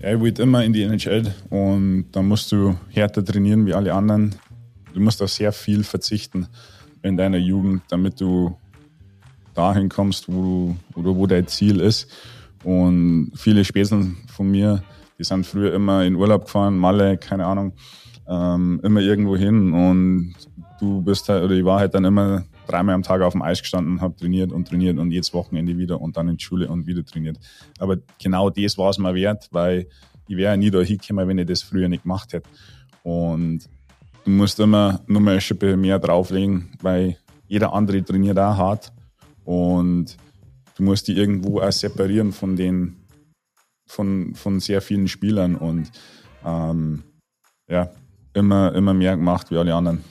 Ja, ich wollte immer in die NHL und da musst du härter trainieren wie alle anderen. Du musst auf sehr viel verzichten in deiner Jugend, damit du dahin kommst, wo, oder wo dein Ziel ist. Und viele Späßeln von mir, die sind früher immer in Urlaub gefahren, Malle, keine Ahnung, ähm, immer irgendwo hin. Und du bist halt, oder ich war halt dann immer dreimal am Tag auf dem Eis gestanden, habe trainiert und trainiert und jedes Wochenende wieder und dann in die Schule und wieder trainiert. Aber genau das war es mir wert, weil ich wäre nie da hingekommen, wenn ich das früher nicht gemacht hätte. Und du musst immer nur mal ein Schippe mehr drauflegen, weil jeder andere trainiert auch hart und du musst die irgendwo auch separieren von den von, von sehr vielen Spielern und ähm, ja, immer, immer mehr gemacht wie alle anderen.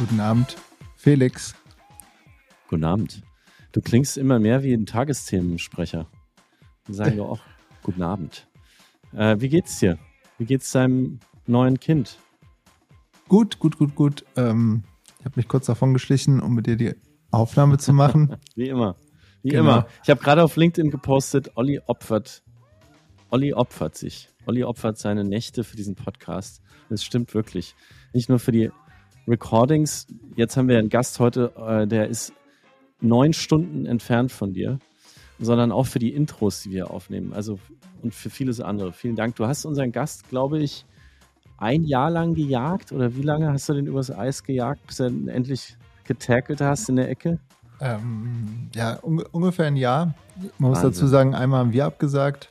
Guten Abend, Felix. Guten Abend. Du klingst immer mehr wie ein Tagesthemensprecher. Dann sagen wir auch Guten Abend. Äh, wie geht's dir? Wie geht's deinem neuen Kind? Gut, gut, gut, gut. Ähm, ich habe mich kurz davon geschlichen, um mit dir die Aufnahme zu machen. wie immer. Wie genau. immer. Ich habe gerade auf LinkedIn gepostet, Olli opfert. Olli opfert sich. Olli opfert seine Nächte für diesen Podcast. Das stimmt wirklich. Nicht nur für die Recordings. Jetzt haben wir einen Gast heute, äh, der ist neun Stunden entfernt von dir, sondern auch für die Intros, die wir aufnehmen. Also und für vieles andere. Vielen Dank. Du hast unseren Gast, glaube ich, ein Jahr lang gejagt oder wie lange hast du den übers Eis gejagt, bis er endlich getackelt hast in der Ecke? Ähm, ja, un ungefähr ein Jahr. Man muss dazu sagen, einmal haben wir abgesagt.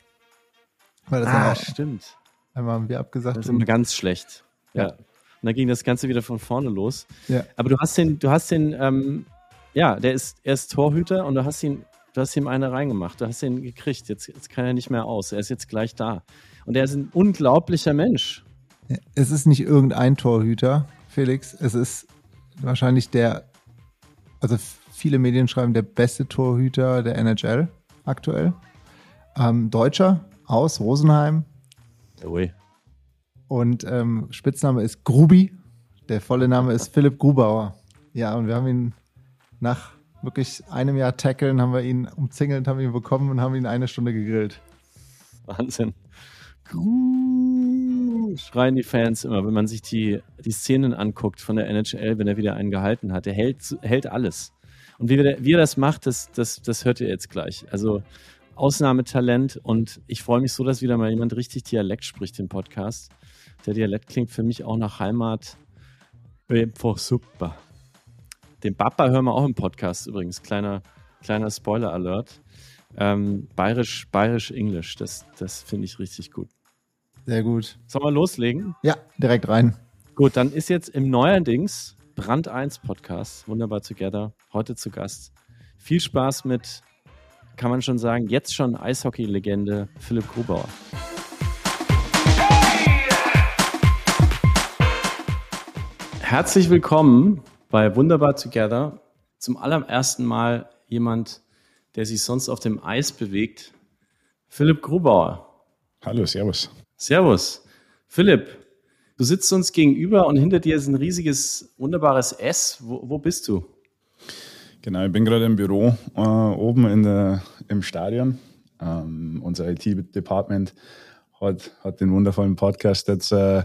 Weil das ah, stimmt. Einmal haben wir abgesagt. Das ist immer ganz schlecht. Ja. Und dann ging das Ganze wieder von vorne los. Ja. Aber du hast den, du hast den, ähm, ja, der ist, er ist Torhüter und du hast ihn, du hast ihm eine reingemacht. Du hast ihn gekriegt. Jetzt, jetzt kann er nicht mehr aus. Er ist jetzt gleich da. Und er ist ein unglaublicher Mensch. Es ist nicht irgendein Torhüter, Felix. Es ist wahrscheinlich der, also viele Medien schreiben, der beste Torhüter der NHL aktuell. Ähm, Deutscher aus Rosenheim. Ui. Und ähm, Spitzname ist Grubi. Der volle Name ist Philipp Grubauer. Ja, und wir haben ihn nach wirklich einem Jahr Tackeln, haben wir ihn umzingelt, haben ihn bekommen und haben ihn eine Stunde gegrillt. Wahnsinn schreien die Fans immer, wenn man sich die, die Szenen anguckt von der NHL, wenn er wieder einen gehalten hat. Er hält, hält alles. Und wie, der, wie er das macht, das, das, das hört ihr jetzt gleich. Also Ausnahmetalent und ich freue mich so, dass wieder mal jemand richtig Dialekt spricht im Podcast. Der Dialekt klingt für mich auch nach Heimat. Einfach super. Den Papa hören wir auch im Podcast übrigens. Kleiner, kleiner Spoiler-Alert. Ähm, bayerisch, bayerisch Englisch, das, das finde ich richtig gut. Sehr gut. Sollen wir loslegen? Ja, direkt rein. Gut, dann ist jetzt im neuerdings Brand 1 Podcast, wunderbar together, heute zu Gast. Viel Spaß mit, kann man schon sagen, jetzt schon Eishockey-Legende Philipp Grubauer. Herzlich willkommen bei Wunderbar Together. Zum allerersten Mal jemand, der sich sonst auf dem Eis bewegt. Philipp Grubauer. Hallo, Servus. Servus. Philipp, du sitzt uns gegenüber und hinter dir ist ein riesiges, wunderbares S. Wo, wo bist du? Genau, ich bin gerade im Büro äh, oben in der, im Stadion. Ähm, unser IT-Department hat, hat den wundervollen Podcast jetzt äh,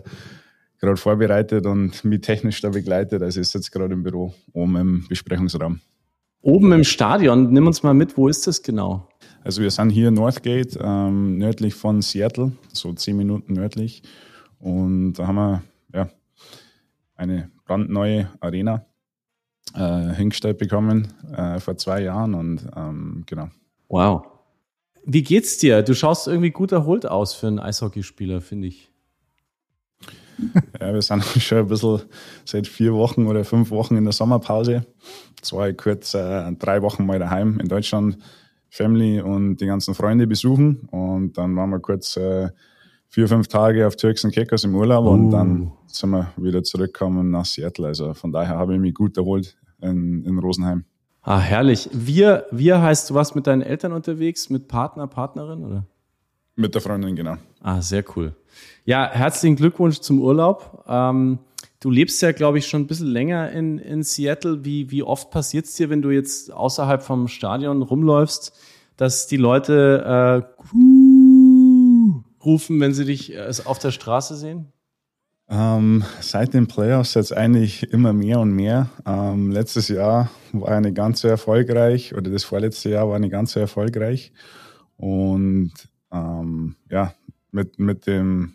gerade vorbereitet und mich technisch da begleitet. Also ich sitze gerade im Büro oben im Besprechungsraum. Oben im Stadion, nimm uns mal mit, wo ist das genau? Also wir sind hier Northgate, ähm, nördlich von Seattle, so zehn Minuten nördlich. Und da haben wir ja, eine brandneue Arena äh, hingestellt bekommen äh, vor zwei Jahren und ähm, genau. Wow. Wie geht's dir? Du schaust irgendwie gut erholt aus für einen Eishockeyspieler, finde ich. Ja, wir sind schon ein bisschen seit vier Wochen oder fünf Wochen in der Sommerpause. Ich kurz äh, drei Wochen mal daheim in Deutschland Family und die ganzen Freunde besuchen. Und dann waren wir kurz äh, vier, fünf Tage auf Turks und Caicos im Urlaub uh. und dann uh. sind wir wieder zurückgekommen nach Seattle. Also von daher habe ich mich gut erholt in, in Rosenheim. Ah, herrlich. Wir, wir heißt, du warst mit deinen Eltern unterwegs, mit Partner, Partnerin, oder? Mit der Freundin, genau. Ah, sehr cool. Ja, herzlichen Glückwunsch zum Urlaub. Ähm, Du lebst ja, glaube ich, schon ein bisschen länger in, in Seattle. Wie, wie oft passiert es dir, wenn du jetzt außerhalb vom Stadion rumläufst, dass die Leute äh, rufen, wenn sie dich äh, auf der Straße sehen? Ähm, seit den Playoffs jetzt eigentlich immer mehr und mehr. Ähm, letztes Jahr war eine ganz erfolgreich oder das vorletzte Jahr war eine ganz erfolgreich. Und ähm, ja, mit, mit den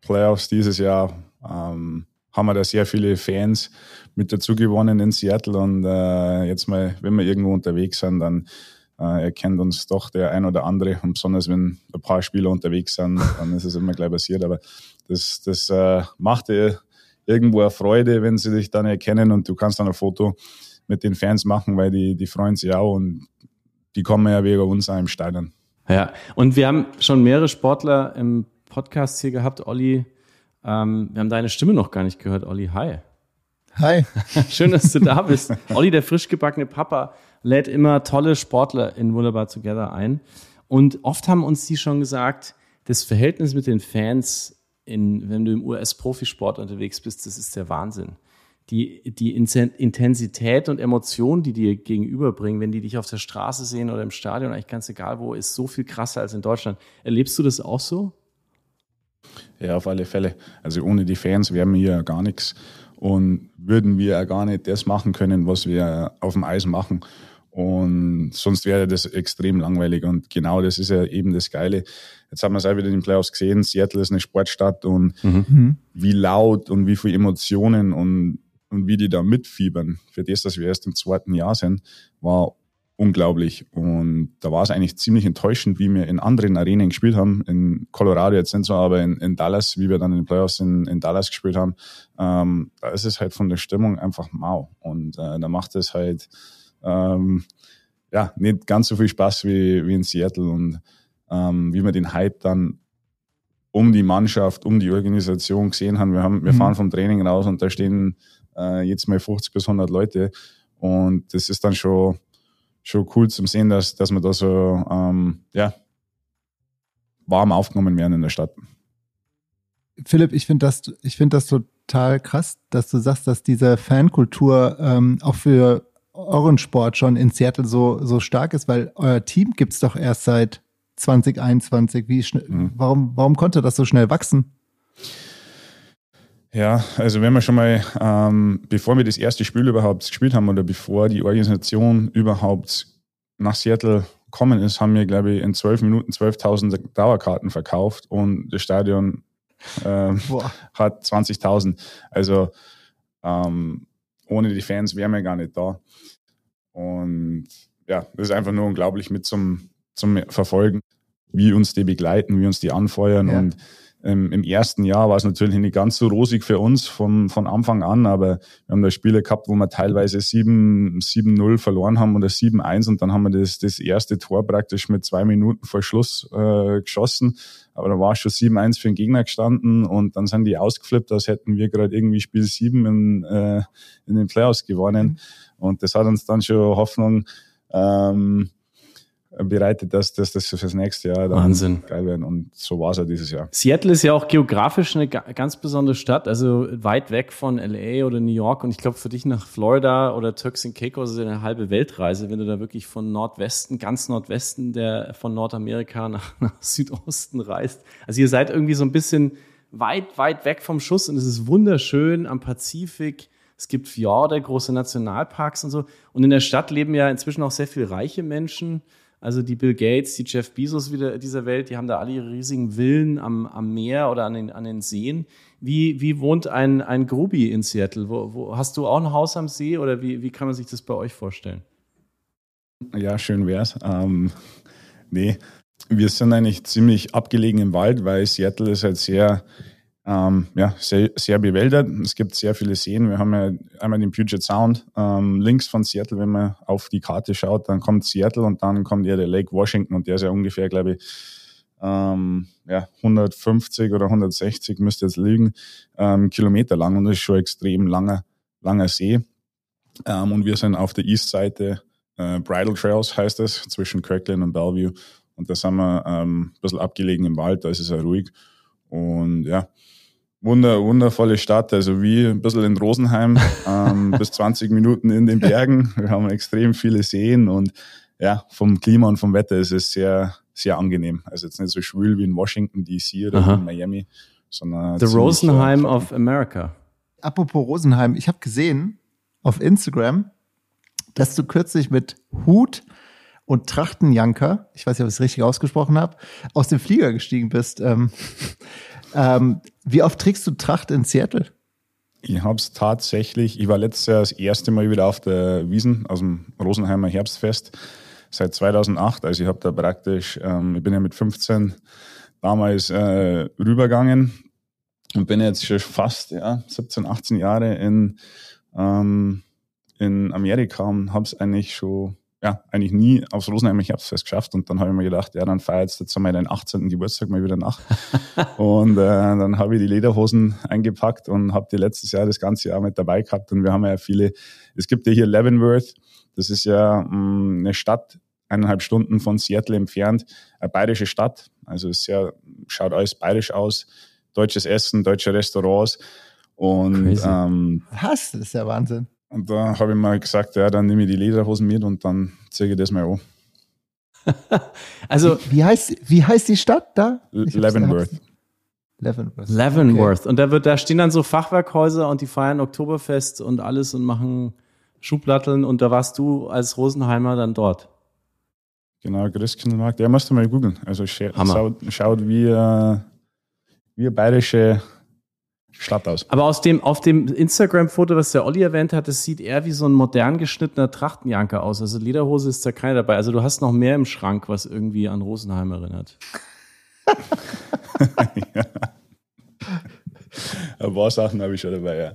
Playoffs dieses Jahr ähm, haben wir da sehr viele Fans mit dazu gewonnen in Seattle und äh, jetzt mal, wenn wir irgendwo unterwegs sind, dann äh, erkennt uns doch der ein oder andere und besonders wenn ein paar Spieler unterwegs sind, dann ist es immer gleich passiert, aber das, das äh, macht dir irgendwo eine Freude, wenn sie dich dann erkennen und du kannst dann ein Foto mit den Fans machen, weil die, die freuen sich auch und die kommen ja wegen uns auch im Stadion. Ja, und wir haben schon mehrere Sportler im Podcast hier gehabt. Olli, ähm, wir haben deine Stimme noch gar nicht gehört. Olli, hi. Hi. Schön, dass du da bist. Olli, der frisch gebackene Papa, lädt immer tolle Sportler in Wunderbar Together ein. Und oft haben uns die schon gesagt, das Verhältnis mit den Fans, in, wenn du im US-Profisport unterwegs bist, das ist der Wahnsinn. Die, die Intensität und Emotionen, die dir gegenüberbringen, wenn die dich auf der Straße sehen oder im Stadion, eigentlich ganz egal wo, ist so viel krasser als in Deutschland. Erlebst du das auch so? Ja, auf alle Fälle. Also ohne die Fans wären wir hier gar nichts und würden wir ja gar nicht das machen können, was wir auf dem Eis machen. Und sonst wäre das extrem langweilig. Und genau das ist ja eben das Geile. Jetzt haben wir es auch wieder in den Playoffs gesehen. Seattle ist eine Sportstadt und mhm. wie laut und wie viele Emotionen und, und wie die da mitfiebern. Für das, dass wir erst im zweiten Jahr sind, war unglaublich. Und da war es eigentlich ziemlich enttäuschend, wie wir in anderen Arenen gespielt haben. In Colorado jetzt nicht so, aber in, in Dallas, wie wir dann in den Playoffs in, in Dallas gespielt haben, ähm, da ist es halt von der Stimmung einfach mau. Und äh, da macht es halt ähm, ja nicht ganz so viel Spaß wie, wie in Seattle. Und ähm, wie wir den Hype dann um die Mannschaft, um die Organisation gesehen haben. Wir, haben, wir mhm. fahren vom Training raus und da stehen äh, jetzt mal 50 bis 100 Leute. Und das ist dann schon schon cool zum sehen, dass, dass wir da so ähm, ja, warm aufgenommen werden in der Stadt. Philipp, ich finde das, ich finde das total krass, dass du sagst, dass diese Fankultur ähm, auch für euren Sport schon in Seattle so, so stark ist, weil euer Team gibt es doch erst seit 2021. Wie mhm. warum, warum konnte das so schnell wachsen? Ja, also wenn wir schon mal, ähm, bevor wir das erste Spiel überhaupt gespielt haben oder bevor die Organisation überhaupt nach Seattle gekommen ist, haben wir, glaube ich, in zwölf Minuten 12.000 Dauerkarten verkauft und das Stadion ähm, hat 20.000. Also ähm, ohne die Fans wären wir gar nicht da. Und ja, das ist einfach nur unglaublich mit zum, zum Verfolgen, wie uns die begleiten, wie uns die anfeuern ja. und ähm, Im ersten Jahr war es natürlich nicht ganz so rosig für uns von, von Anfang an, aber wir haben da Spiele gehabt, wo wir teilweise 7-0 verloren haben oder 7-1 und dann haben wir das, das erste Tor praktisch mit zwei Minuten vor Schluss äh, geschossen. Aber da war schon 7-1 für den Gegner gestanden und dann sind die ausgeflippt, als hätten wir gerade irgendwie Spiel 7 in, äh, in den Playoffs gewonnen. Mhm. Und das hat uns dann schon Hoffnung ähm, bereitet, dass, dass das fürs nächste Jahr dann Wahnsinn. geil werden. Und so war es ja dieses Jahr. Seattle ist ja auch geografisch eine ganz besondere Stadt, also weit weg von LA oder New York. Und ich glaube, für dich nach Florida oder Turks and Caicos ist eine halbe Weltreise, wenn du da wirklich von Nordwesten, ganz Nordwesten der, von Nordamerika nach, nach Südosten reist. Also ihr seid irgendwie so ein bisschen weit, weit weg vom Schuss und es ist wunderschön am Pazifik. Es gibt Fjorde, große Nationalparks und so. Und in der Stadt leben ja inzwischen auch sehr viele reiche Menschen. Also die Bill Gates, die Jeff Bezos wieder dieser Welt, die haben da alle ihre riesigen Villen am, am Meer oder an den, an den Seen. Wie, wie wohnt ein, ein Grubi in Seattle? Wo, wo, hast du auch ein Haus am See oder wie, wie kann man sich das bei euch vorstellen? Ja, schön wär's. Ähm, nee, wir sind eigentlich ziemlich abgelegen im Wald, weil Seattle ist halt sehr ähm, ja, sehr, sehr bewäldert. Es gibt sehr viele Seen. Wir haben ja einmal den Puget Sound ähm, links von Seattle. Wenn man auf die Karte schaut, dann kommt Seattle und dann kommt ja der Lake Washington und der ist ja ungefähr, glaube ich, ähm, ja, 150 oder 160 müsste jetzt liegen, ähm, Kilometer lang und das ist schon extrem langer, langer See. Ähm, und wir sind auf der East-Seite, äh, Bridal Trails heißt es, zwischen Kirkland und Bellevue. Und da sind wir ähm, ein bisschen abgelegen im Wald, da ist es ja ruhig. Und ja, Wunder, wundervolle Stadt, also wie ein bisschen in Rosenheim, ähm, bis 20 Minuten in den Bergen. Wir haben extrem viele Seen und ja, vom Klima und vom Wetter ist es sehr, sehr angenehm. Also jetzt nicht so schwül wie in Washington DC oder Aha. in Miami, sondern. The Rosenheim of America. Apropos Rosenheim, ich habe gesehen auf Instagram, dass du kürzlich mit Hut und Trachtenjanker, ich weiß nicht, ob ich es richtig ausgesprochen habe, aus dem Flieger gestiegen bist. Ähm, ähm, wie oft trägst du Tracht in Seattle? Ich habe es tatsächlich, ich war letztes Jahr das erste Mal wieder auf der Wiesen aus dem Rosenheimer Herbstfest seit 2008. Also ich habe da praktisch, ähm, ich bin ja mit 15 damals äh, rübergegangen und bin jetzt schon fast ja, 17, 18 Jahre in, ähm, in Amerika und habe es eigentlich schon ja, eigentlich nie aufs Rosenheimer Herbstfest geschafft. Und dann habe ich mir gedacht, ja, dann feier jetzt jetzt einmal deinen 18. Geburtstag mal wieder nach. und äh, dann habe ich die Lederhosen eingepackt und habe die letztes Jahr das ganze Jahr mit dabei gehabt. Und wir haben ja viele, es gibt ja hier Leavenworth, das ist ja mh, mm, eine Stadt, eineinhalb Stunden von Seattle entfernt, eine bayerische Stadt. Also es ja, schaut alles bayerisch aus, deutsches Essen, deutsche Restaurants. Und ähm, was? Das ist ja Wahnsinn. Und da habe ich mal gesagt, ja, dann nehme ich die Lederhosen mit und dann zeige ich das mal an. also, wie, wie, heißt, wie heißt die Stadt da? Leavenworth. Leavenworth. Leavenworth. Okay. Und da, wird, da stehen dann so Fachwerkhäuser und die feiern Oktoberfest und alles und machen Schublatteln und da warst du als Rosenheimer dann dort. Genau, Christkindlmarkt. Der musst du mal googeln. Also schaut, schaut wie, äh, wie bayerische Stadt aus. Aber aus dem, auf dem Instagram-Foto, was der Olli erwähnt hat, das sieht eher wie so ein modern geschnittener Trachtenjanker aus. Also Lederhose ist da keine dabei. Also du hast noch mehr im Schrank, was irgendwie an Rosenheim erinnert. ja. Ein paar Sachen habe ich schon dabei, ja.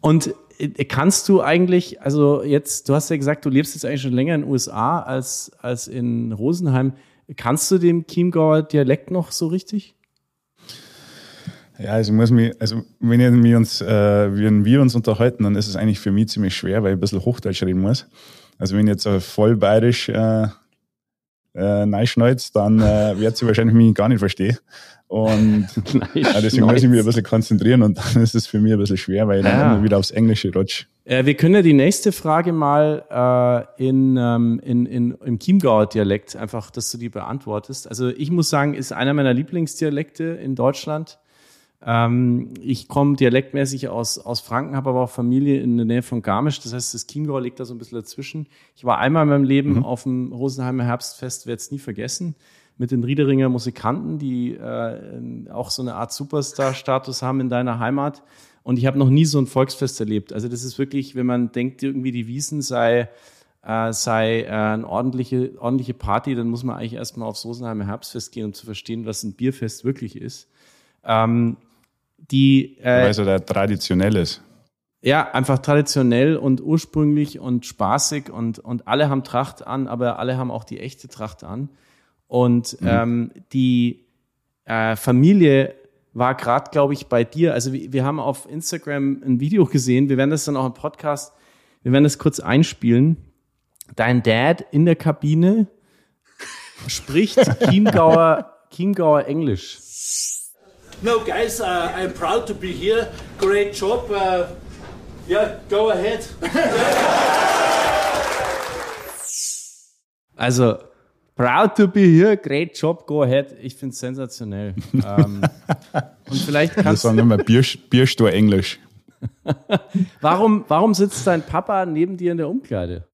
Und äh, kannst du eigentlich, also jetzt, du hast ja gesagt, du lebst jetzt eigentlich schon länger in den USA als, als in Rosenheim. Kannst du den Chiemgauer Dialekt noch so richtig? Ja, also muss mich, also wenn wir uns, äh, wenn wir uns unterhalten, dann ist es eigentlich für mich ziemlich schwer, weil ich ein bisschen Hochdeutsch reden muss. Also wenn ich jetzt voll bayerisch äh, äh, neischneuzt, dann äh, wird sie wahrscheinlich mich gar nicht verstehen. Und ja, deswegen muss ich mich ein bisschen konzentrieren und dann ist es für mich ein bisschen schwer, weil ich dann ja. immer wieder aufs Englische rutsch. Äh, wir können ja die nächste Frage mal äh, in, ähm, in, in, im Chiemgauer Dialekt einfach, dass du die beantwortest. Also ich muss sagen, ist einer meiner Lieblingsdialekte in Deutschland. Ähm, ich komme dialektmäßig aus, aus Franken, habe aber auch Familie in der Nähe von Garmisch. Das heißt, das Chiemgau liegt da so ein bisschen dazwischen. Ich war einmal in meinem Leben mhm. auf dem Rosenheimer Herbstfest, werde es nie vergessen, mit den Riederinger Musikanten, die äh, auch so eine Art Superstar-Status haben in deiner Heimat. Und ich habe noch nie so ein Volksfest erlebt. Also das ist wirklich, wenn man denkt, irgendwie die Wiesen sei äh, sei äh, eine ordentliche, ordentliche Party, dann muss man eigentlich erstmal aufs Rosenheimer Herbstfest gehen, um zu verstehen, was ein Bierfest wirklich ist. Ähm, die. Äh, Weil so der traditionell ist. Ja, einfach traditionell und ursprünglich und spaßig und, und alle haben Tracht an, aber alle haben auch die echte Tracht an. Und mhm. ähm, die äh, Familie war gerade, glaube ich, bei dir. Also wir, wir haben auf Instagram ein Video gesehen. Wir werden das dann auch im Podcast, wir werden das kurz einspielen. Dein Dad in der Kabine spricht Chiemgauer, Chiemgauer Englisch. No, guys, uh, I'm proud to be here. Great job. Uh, yeah, go ahead. also, proud to be here. Great job. Go ahead. Ich finde es sensationell. ähm, und vielleicht kannst Das war immer Bier, Bierstuhl Englisch. warum, warum sitzt dein Papa neben dir in der Umkleide?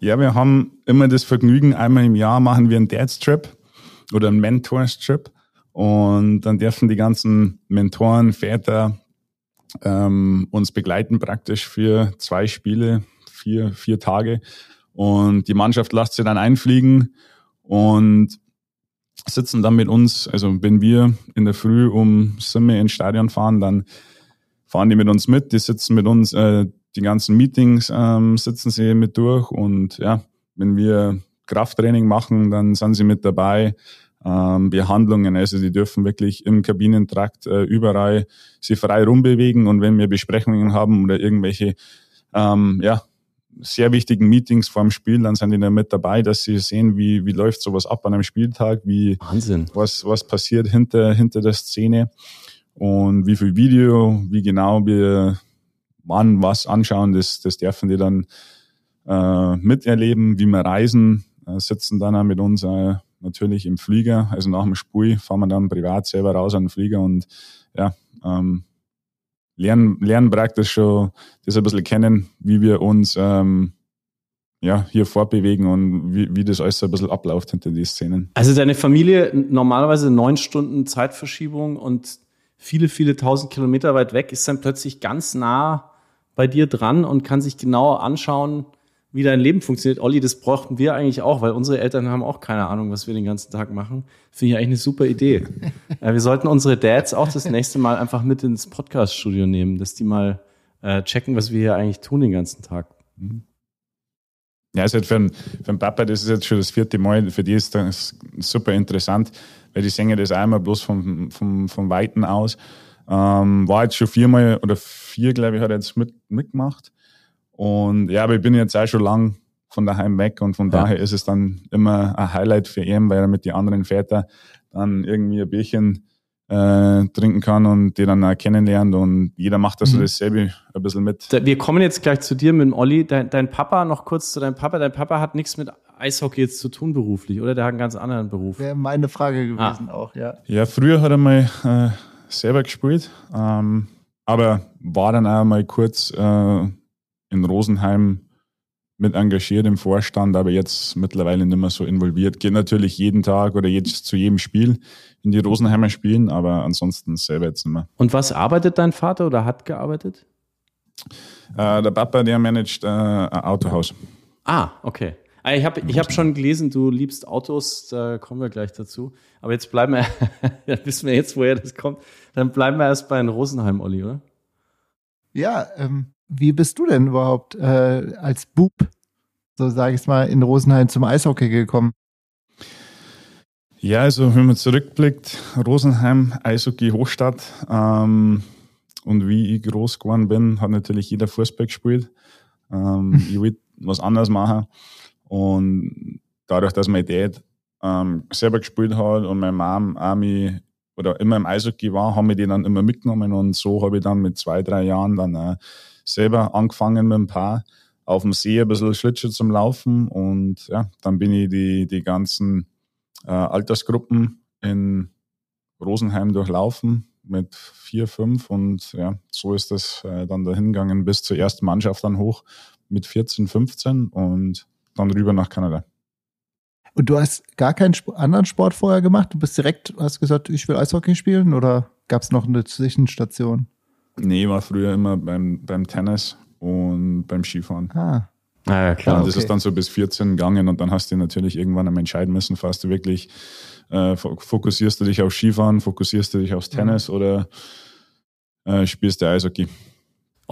Ja, wir haben immer das Vergnügen, einmal im Jahr machen wir einen Dad's Trip oder einen Mentors Trip. Und dann dürfen die ganzen Mentoren, Väter ähm, uns begleiten praktisch für zwei Spiele, vier, vier Tage. Und die Mannschaft lässt sie dann einfliegen und sitzen dann mit uns, also wenn wir in der Früh um Simme ins Stadion fahren, dann fahren die mit uns mit, die sitzen mit uns, äh, die ganzen Meetings ähm, sitzen sie mit durch. Und ja, wenn wir Krafttraining machen, dann sind sie mit dabei ähm, Behandlungen. Also die dürfen wirklich im Kabinentrakt äh, überall sie frei rumbewegen und wenn wir Besprechungen haben oder irgendwelche ähm, ja, sehr wichtigen Meetings vor dem Spiel, dann sind die da mit dabei, dass sie sehen, wie, wie läuft sowas ab an einem Spieltag, wie Wahnsinn. Was, was passiert hinter, hinter der Szene. Und wie viel Video, wie genau wir wann was anschauen, das, das dürfen die dann äh, miterleben, wie wir reisen, äh, sitzen dann auch mit uns äh, natürlich im Flieger. Also nach dem Spiel fahren wir dann privat selber raus an den Flieger und ja, ähm, lernen, lernen praktisch schon das ein bisschen kennen, wie wir uns ähm, ja, hier fortbewegen und wie, wie das alles so ein bisschen abläuft hinter die Szenen. Also deine Familie normalerweise neun Stunden Zeitverschiebung und viele, viele tausend Kilometer weit weg, ist dann plötzlich ganz nah bei dir dran und kann sich genau anschauen, wie dein Leben funktioniert. Olli, das brauchten wir eigentlich auch, weil unsere Eltern haben auch keine Ahnung, was wir den ganzen Tag machen. Finde ich eigentlich eine super Idee. wir sollten unsere Dads auch das nächste Mal einfach mit ins Podcast-Studio nehmen, dass die mal äh, checken, was wir hier eigentlich tun den ganzen Tag. Mhm. Ja, also für, einen Papa, das ist jetzt schon das vierte Mal, für die ist das super interessant, weil die singen das einmal bloß vom, vom, vom Weiten aus. Ähm, war jetzt schon viermal oder vier, glaube ich, hat er jetzt mit, mitgemacht. Und ja, aber ich bin jetzt auch schon lang von daheim weg und von ja. daher ist es dann immer ein Highlight für ihn, weil er mit den anderen Vätern dann irgendwie ein Bierchen äh, trinken kann und die dann auch kennenlernt und jeder macht also mhm. dasselbe ein bisschen mit. Wir kommen jetzt gleich zu dir mit dem Olli. Dein, dein Papa, noch kurz zu deinem Papa. Dein Papa hat nichts mit Eishockey jetzt zu tun beruflich, oder? Der hat einen ganz anderen Beruf. Wäre meine Frage gewesen ah. auch, ja. Ja, früher hat er mal äh, selber gespielt, ähm, aber war dann auch mal kurz äh, in Rosenheim mit engagiert im Vorstand, aber jetzt mittlerweile nicht mehr so involviert. Geht natürlich jeden Tag oder jetzt zu jedem Spiel in die Rosenheimer spielen, aber ansonsten selber jetzt nicht mehr. Und was arbeitet dein Vater oder hat gearbeitet? Äh, der Papa, der managt äh, ein Autohaus. Ah, okay. Ah, ich habe ich hab schon gelesen, du liebst Autos, da kommen wir gleich dazu. Aber jetzt bleiben wir, wissen wir jetzt, woher das kommt. Dann bleiben wir erst bei Rosenheim, Olli, oder? Ja, ähm, wie bist du denn überhaupt äh, als Bub, so sage ich es mal, in Rosenheim zum Eishockey gekommen? Ja, also wenn man zurückblickt, Rosenheim, Eishockey, Hochstadt. Ähm, und wie ich groß geworden bin, hat natürlich jeder Fußball gespielt. Ähm, ich wollte was anderes machen. Und dadurch, dass mein Dad ähm, selber gespielt hat und meine Mom auch mich, oder immer im Eishockey war, haben wir die dann immer mitgenommen. Und so habe ich dann mit zwei, drei Jahren dann äh, selber angefangen mit ein paar auf dem See ein bisschen Schlittschuh zum Laufen und ja, dann bin ich die, die ganzen äh, Altersgruppen in Rosenheim durchlaufen mit vier, fünf und ja, so ist das äh, dann dahin gegangen bis zur ersten Mannschaft dann hoch mit 14, 15 und dann rüber nach Kanada. Und du hast gar keinen anderen Sport vorher gemacht? Du bist direkt, hast gesagt, ich will Eishockey spielen oder gab es noch eine Zwischenstation? Nee, war früher immer beim, beim Tennis und beim Skifahren. Ah. Ah, ja, klar. Und das okay. ist dann so bis 14 gegangen und dann hast du natürlich irgendwann einmal entscheiden müssen, fast du wirklich äh, fokussierst du dich auf Skifahren, fokussierst du dich aufs Tennis mhm. oder äh, spielst du Eishockey.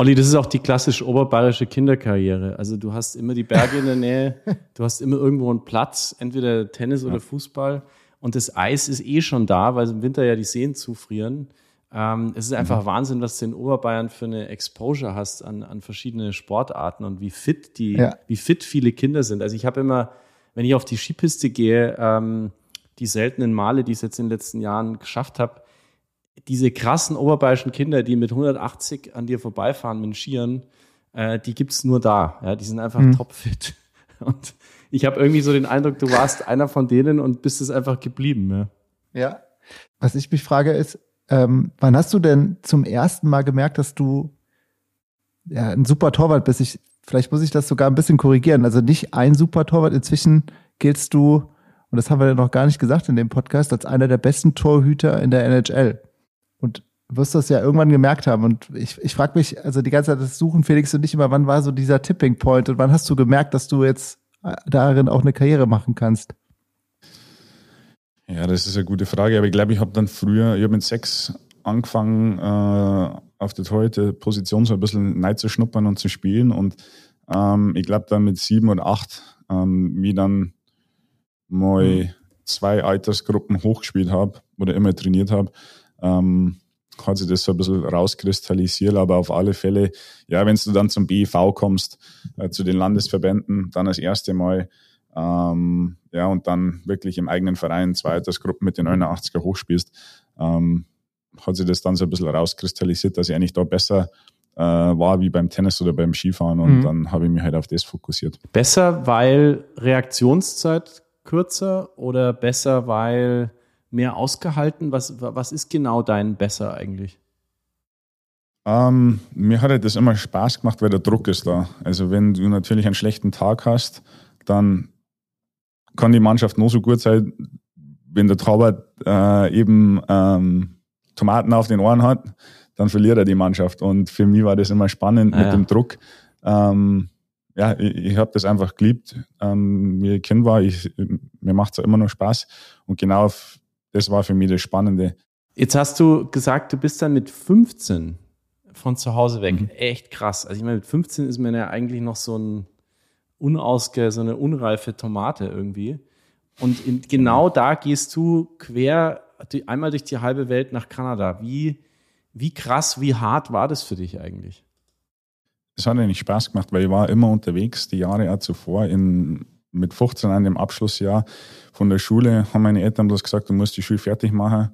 Olli, das ist auch die klassisch oberbayerische Kinderkarriere. Also du hast immer die Berge in der Nähe, du hast immer irgendwo einen Platz, entweder Tennis oder Fußball. Und das Eis ist eh schon da, weil im Winter ja die Seen zufrieren. Ähm, es ist einfach mhm. Wahnsinn, was du in Oberbayern für eine Exposure hast an, an verschiedene Sportarten und wie fit die, ja. wie fit viele Kinder sind. Also ich habe immer, wenn ich auf die Skipiste gehe, ähm, die seltenen Male, die ich jetzt in den letzten Jahren geschafft habe, diese krassen oberbayerischen Kinder, die mit 180 an dir vorbeifahren mit Skiern, äh, die gibt's nur da. Ja, die sind einfach mhm. topfit. Und ich habe irgendwie so den Eindruck, du warst einer von denen und bist es einfach geblieben. Ja. ja. Was ich mich frage ist, ähm, wann hast du denn zum ersten Mal gemerkt, dass du ja, ein super Torwart bist? Ich, vielleicht muss ich das sogar ein bisschen korrigieren. Also nicht ein super Torwart. Inzwischen giltst du, und das haben wir ja noch gar nicht gesagt in dem Podcast, als einer der besten Torhüter in der NHL. Und wirst das ja irgendwann gemerkt haben. Und ich, ich frage mich, also die ganze Zeit das Suchen, Felix und nicht immer, wann war so dieser Tipping Point und wann hast du gemerkt, dass du jetzt äh, darin auch eine Karriere machen kannst? Ja, das ist eine gute Frage, aber ich glaube, ich habe dann früher, ich habe mit sechs angefangen, äh, auf der Torhüter-Position so ein bisschen neu zu schnuppern und zu spielen und ähm, ich glaube dann mit sieben oder acht, ähm, wie dann mal mhm. zwei Altersgruppen hochgespielt habe oder immer trainiert habe, ähm, hat sich das so ein bisschen rauskristallisiert, aber auf alle Fälle, ja, wenn du dann zum BIV kommst, äh, zu den Landesverbänden, dann das erste Mal ähm, ja, und dann wirklich im eigenen Verein zwei Altersgruppen mit den 89er hochspielst, ähm, hat sich das dann so ein bisschen rauskristallisiert, dass ich eigentlich da besser äh, war wie beim Tennis oder beim Skifahren und mhm. dann habe ich mich halt auf das fokussiert. Besser, weil Reaktionszeit kürzer oder besser, weil mehr ausgehalten? Was, was ist genau dein Besser eigentlich? Ähm, mir hat das immer Spaß gemacht, weil der Druck ist da. Also wenn du natürlich einen schlechten Tag hast, dann kann die Mannschaft nur so gut sein, wenn der Torwart äh, eben ähm, Tomaten auf den Ohren hat, dann verliert er die Mannschaft. Und für mich war das immer spannend ah, mit ja. dem Druck. Ähm, ja, ich, ich habe das einfach geliebt. Ähm, wie ich Kind war, ich, mir macht es immer noch Spaß. Und genau das war für mich das Spannende. Jetzt hast du gesagt, du bist dann mit 15 von zu Hause weg. Mhm. Echt krass. Also ich meine, mit 15 ist man ja eigentlich noch so ein unausge, so eine unreife Tomate irgendwie. Und in, genau da gehst du quer einmal durch die halbe Welt nach Kanada. Wie, wie krass, wie hart war das für dich eigentlich? Es hat eigentlich Spaß gemacht, weil ich war immer unterwegs, die Jahre zuvor. In, mit 15 an dem Abschlussjahr von der Schule haben meine Eltern bloß gesagt, du musst die Schule fertig machen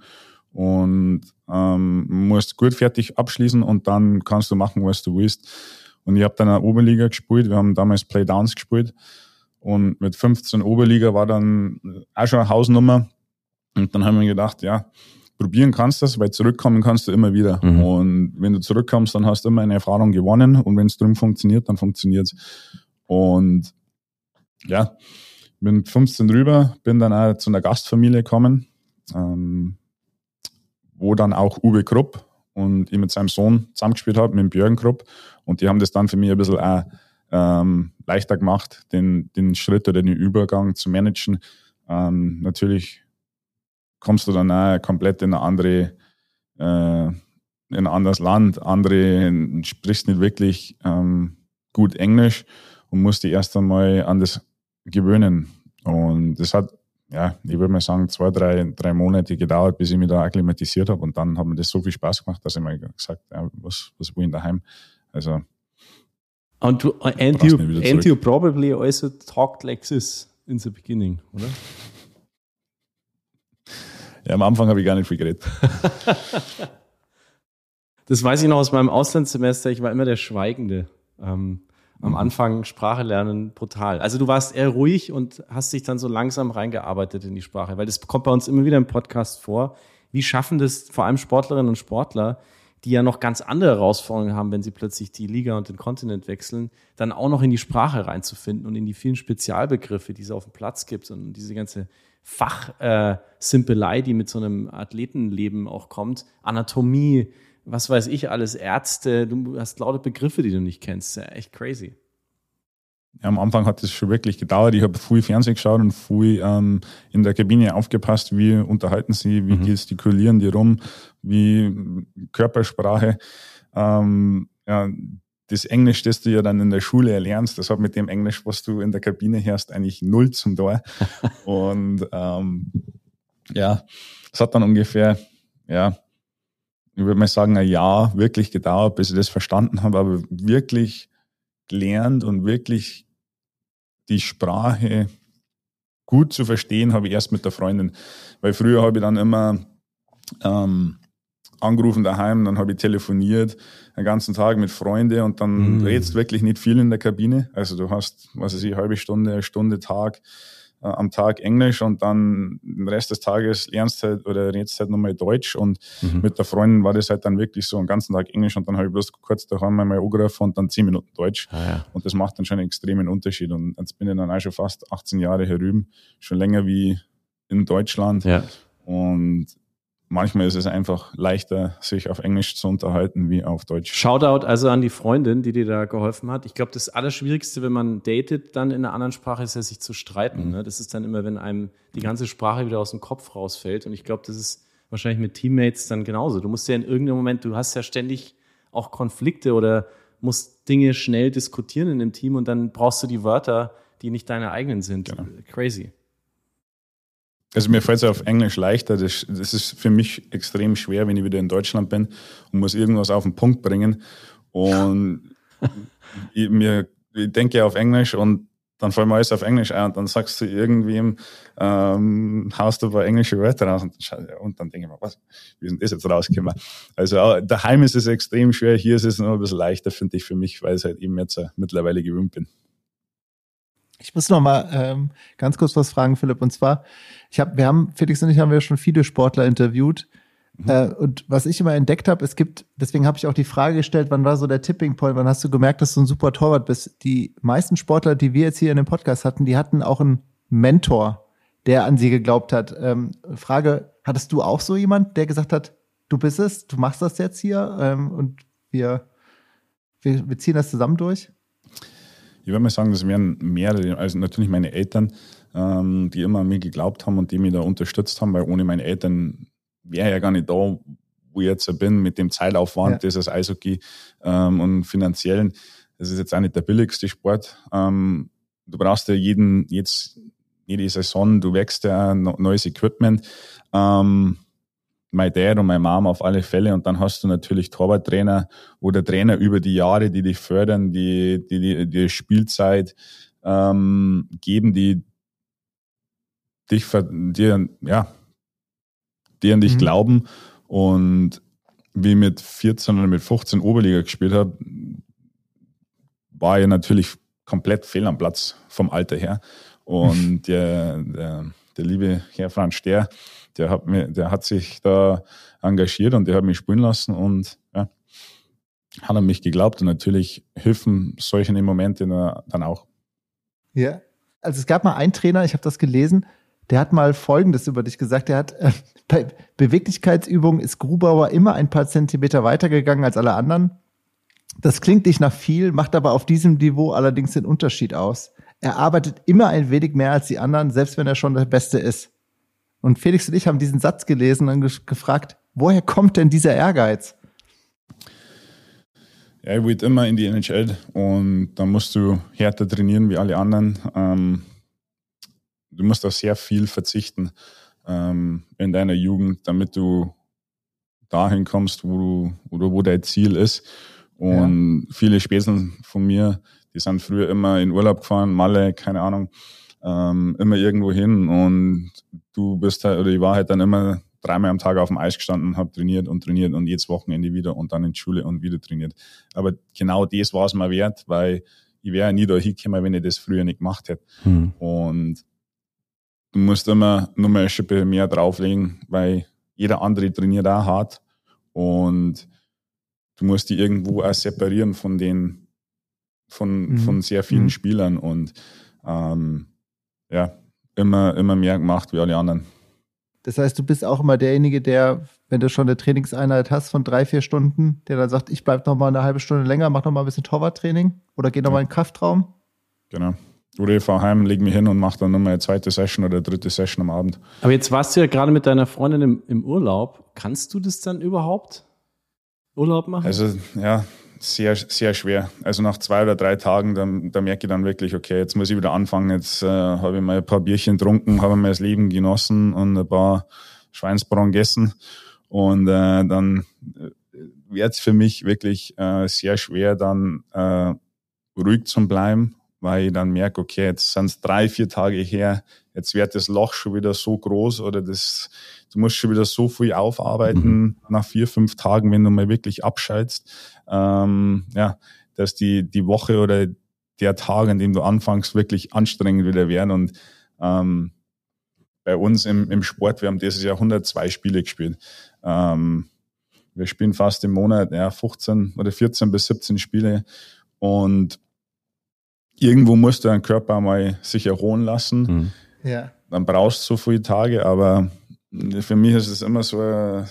und ähm, musst gut fertig abschließen und dann kannst du machen, was du willst. Und ich habe dann eine Oberliga gespielt. Wir haben damals Playdowns gespielt. Und mit 15 Oberliga war dann auch schon eine Hausnummer. Und dann haben wir gedacht, ja, probieren kannst du das, weil zurückkommen kannst du immer wieder. Mhm. Und wenn du zurückkommst, dann hast du immer eine Erfahrung gewonnen. Und wenn es drum funktioniert, dann funktioniert es. Und ja, bin 15 rüber, bin dann auch zu einer Gastfamilie gekommen. Ähm, wo dann auch Uwe Krupp und ich mit seinem Sohn zusammengespielt habe, mit dem Björn Krupp. Und die haben das dann für mich ein bisschen auch, ähm, leichter gemacht, den, den Schritt oder den Übergang zu managen. Ähm, natürlich kommst du dann auch komplett in eine andere, äh, in ein anderes Land, andere sprichst nicht wirklich ähm, gut Englisch und musst dich erst einmal an das gewöhnen. Und das hat ja, ich würde mal sagen, zwei, drei, drei Monate gedauert, bis ich mich da akklimatisiert habe. Und dann hat mir das so viel Spaß gemacht, dass ich mir gesagt ja, was, was will ich daheim? Also. And, du, and, you, and you probably also talked like this in the beginning, oder? Ja, am Anfang habe ich gar nicht viel geredet. das weiß ich noch aus meinem Auslandssemester. Ich war immer der Schweigende. Ähm, am mhm. Anfang Sprache lernen brutal. Also du warst eher ruhig und hast dich dann so langsam reingearbeitet in die Sprache, weil das kommt bei uns immer wieder im Podcast vor. Wie schaffen das vor allem Sportlerinnen und Sportler, die ja noch ganz andere Herausforderungen haben, wenn sie plötzlich die Liga und den Kontinent wechseln, dann auch noch in die Sprache reinzufinden und in die vielen Spezialbegriffe, die es auf dem Platz gibt und diese ganze Fachsimpelei, äh, die mit so einem Athletenleben auch kommt, Anatomie, was weiß ich alles, Ärzte, du hast lauter Begriffe, die du nicht kennst. Ja, echt crazy. Ja, am Anfang hat es schon wirklich gedauert. Ich habe viel Fernsehen geschaut und viel ähm, in der Kabine aufgepasst, wie unterhalten sie, wie mhm. gestikulieren die rum, wie Körpersprache. Ähm, ja, das Englisch, das du ja dann in der Schule erlernst, das hat mit dem Englisch, was du in der Kabine hörst, eigentlich null zum Tor. und ähm, ja, es hat dann ungefähr ja, ich würde mal sagen, ein Jahr wirklich gedauert, bis ich das verstanden habe, aber wirklich gelernt und wirklich die Sprache gut zu verstehen, habe ich erst mit der Freundin. Weil früher habe ich dann immer ähm, angerufen daheim, dann habe ich telefoniert den ganzen Tag mit Freunden und dann mhm. redest wirklich nicht viel in der Kabine. Also du hast, was weiß ich, eine halbe Stunde, eine Stunde Tag äh, am Tag Englisch und dann den Rest des Tages lernst halt oder redest halt nochmal Deutsch und mhm. mit der Freundin war das halt dann wirklich so einen ganzen Tag Englisch und dann habe ich bloß kurz daheim einmal angerufen und dann zehn Minuten Deutsch ah, ja. und das macht dann schon einen extremen Unterschied und jetzt bin ich dann auch schon fast 18 Jahre herüben, schon länger wie in Deutschland ja. und manchmal ist es einfach leichter, sich auf Englisch zu unterhalten wie auf Deutsch. Shoutout also an die Freundin, die dir da geholfen hat. Ich glaube, das Allerschwierigste, wenn man datet, dann in einer anderen Sprache, ist ja sich zu streiten. Mhm. Ne? Das ist dann immer, wenn einem die ganze Sprache wieder aus dem Kopf rausfällt. Und ich glaube, das ist wahrscheinlich mit Teammates dann genauso. Du musst ja in irgendeinem Moment, du hast ja ständig auch Konflikte oder musst Dinge schnell diskutieren in dem Team und dann brauchst du die Wörter, die nicht deine eigenen sind. Genau. Crazy. Also mir fällt es auf Englisch leichter. Das, das, ist für mich extrem schwer, wenn ich wieder in Deutschland bin und muss irgendwas auf den Punkt bringen. Und ich, mir, ich denke auf Englisch und dann fallen wir alles auf Englisch ein und dann sagst du irgendwem, ähm, haust du ein paar englische Wörter raus und, und dann denke ich mir, was, wie ist denn das jetzt rausgekommen? Also daheim ist es extrem schwer, hier ist es noch ein bisschen leichter, finde ich für mich, weil ich halt eben jetzt mittlerweile gewöhnt bin. Ich muss noch mal ähm, ganz kurz was fragen, Philipp. Und zwar, ich habe, wir haben, Felix und ich haben ja schon viele Sportler interviewt. Mhm. Äh, und was ich immer entdeckt habe, es gibt, deswegen habe ich auch die Frage gestellt, wann war so der Tipping Point, wann hast du gemerkt, dass du ein super Torwart bist? Die meisten Sportler, die wir jetzt hier in dem Podcast hatten, die hatten auch einen Mentor, der an sie geglaubt hat. Ähm, Frage, hattest du auch so jemand, der gesagt hat, du bist es, du machst das jetzt hier ähm, und wir, wir, wir ziehen das zusammen durch? Ich würde mal sagen, das wären mehrere, also natürlich meine Eltern, ähm, die immer an mich geglaubt haben und die mich da unterstützt haben, weil ohne meine Eltern wäre ja gar nicht da, wo ich jetzt bin, mit dem Zeitaufwand, ja. das Eishockey ähm, und finanziellen. Das ist jetzt auch nicht der billigste Sport. Ähm, du brauchst ja jeden, jetzt, jede Saison, du wächst ja neues Equipment. Ähm, mein Dad und meine Mom auf alle Fälle. Und dann hast du natürlich Torwarttrainer oder Trainer über die Jahre, die dich fördern, die die, die, die Spielzeit ähm, geben, die dich, dir, ja, die an dich mhm. glauben. Und wie ich mit 14 oder mit 15 Oberliga gespielt habe, war ich natürlich komplett fehl am Platz vom Alter her. Und der, der, der liebe Herr Franz Ster, der hat, mir, der hat sich da engagiert und der hat mich spielen lassen und ja, hat an mich geglaubt und natürlich helfen solche Momente dann auch. Ja, also es gab mal einen Trainer, ich habe das gelesen, der hat mal Folgendes über dich gesagt. Der hat äh, bei Beweglichkeitsübungen ist Grubauer immer ein paar Zentimeter weitergegangen als alle anderen. Das klingt nicht nach viel, macht aber auf diesem Niveau allerdings den Unterschied aus. Er arbeitet immer ein wenig mehr als die anderen, selbst wenn er schon der Beste ist. Und Felix und ich haben diesen Satz gelesen und gefragt, woher kommt denn dieser Ehrgeiz? Ja, ich wollte immer in die NHL und da musst du härter trainieren wie alle anderen. Ähm, du musst auf sehr viel verzichten ähm, in deiner Jugend, damit du dahin kommst, wo du oder wo dein Ziel ist. Und ja. viele Späßeln von mir, die sind früher immer in Urlaub gefahren, Malle, keine Ahnung, ähm, immer irgendwo hin und du bist halt, oder ich war halt dann immer dreimal am Tag auf dem Eis gestanden, habe trainiert und trainiert und jedes Wochenende wieder und dann in die Schule und wieder trainiert. Aber genau das war es mir wert, weil ich wäre nie da hingekommen, wenn ich das früher nicht gemacht hätte. Hm. Und du musst immer nur mal ein Schippe mehr drauflegen, weil jeder andere trainiert auch hart und du musst die irgendwo auch separieren von den, von, mhm. von sehr vielen mhm. Spielern und ähm, ja, immer, immer mehr gemacht wie alle anderen. Das heißt, du bist auch immer derjenige, der, wenn du schon eine Trainingseinheit hast von drei, vier Stunden, der dann sagt, ich bleib noch mal eine halbe Stunde länger, mach noch mal ein bisschen Torwarttraining oder geh noch ja. mal in den Kraftraum. Genau. Oder ich fahre heim, leg mich hin und mache dann nochmal eine zweite Session oder eine dritte Session am Abend. Aber jetzt warst du ja gerade mit deiner Freundin im, im Urlaub. Kannst du das dann überhaupt? Urlaub machen? Also, ja, sehr, sehr schwer. Also nach zwei oder drei Tagen, da, da merke ich dann wirklich, okay, jetzt muss ich wieder anfangen. Jetzt äh, habe ich mal ein paar Bierchen getrunken, habe mein Leben genossen und ein paar Schweinsbraten gegessen. Und äh, dann äh, wird es für mich wirklich äh, sehr schwer, dann äh, ruhig zu bleiben, weil ich dann merke, okay, jetzt sind es drei, vier Tage her, jetzt wird das Loch schon wieder so groß oder das, du musst schon wieder so viel aufarbeiten mhm. nach vier, fünf Tagen, wenn du mal wirklich abschaltest, ähm, ja, dass die, die Woche oder der Tag, an dem du anfängst, wirklich anstrengend wieder werden und ähm, bei uns im, im Sport, wir haben dieses Jahr 102 Spiele gespielt. Ähm, wir spielen fast im Monat ja, 15 oder 14 bis 17 Spiele und irgendwo musst du deinen Körper mal sich erholen lassen. Mhm. Ja. Dann brauchst du so viele Tage, aber für mich ist es immer so eine,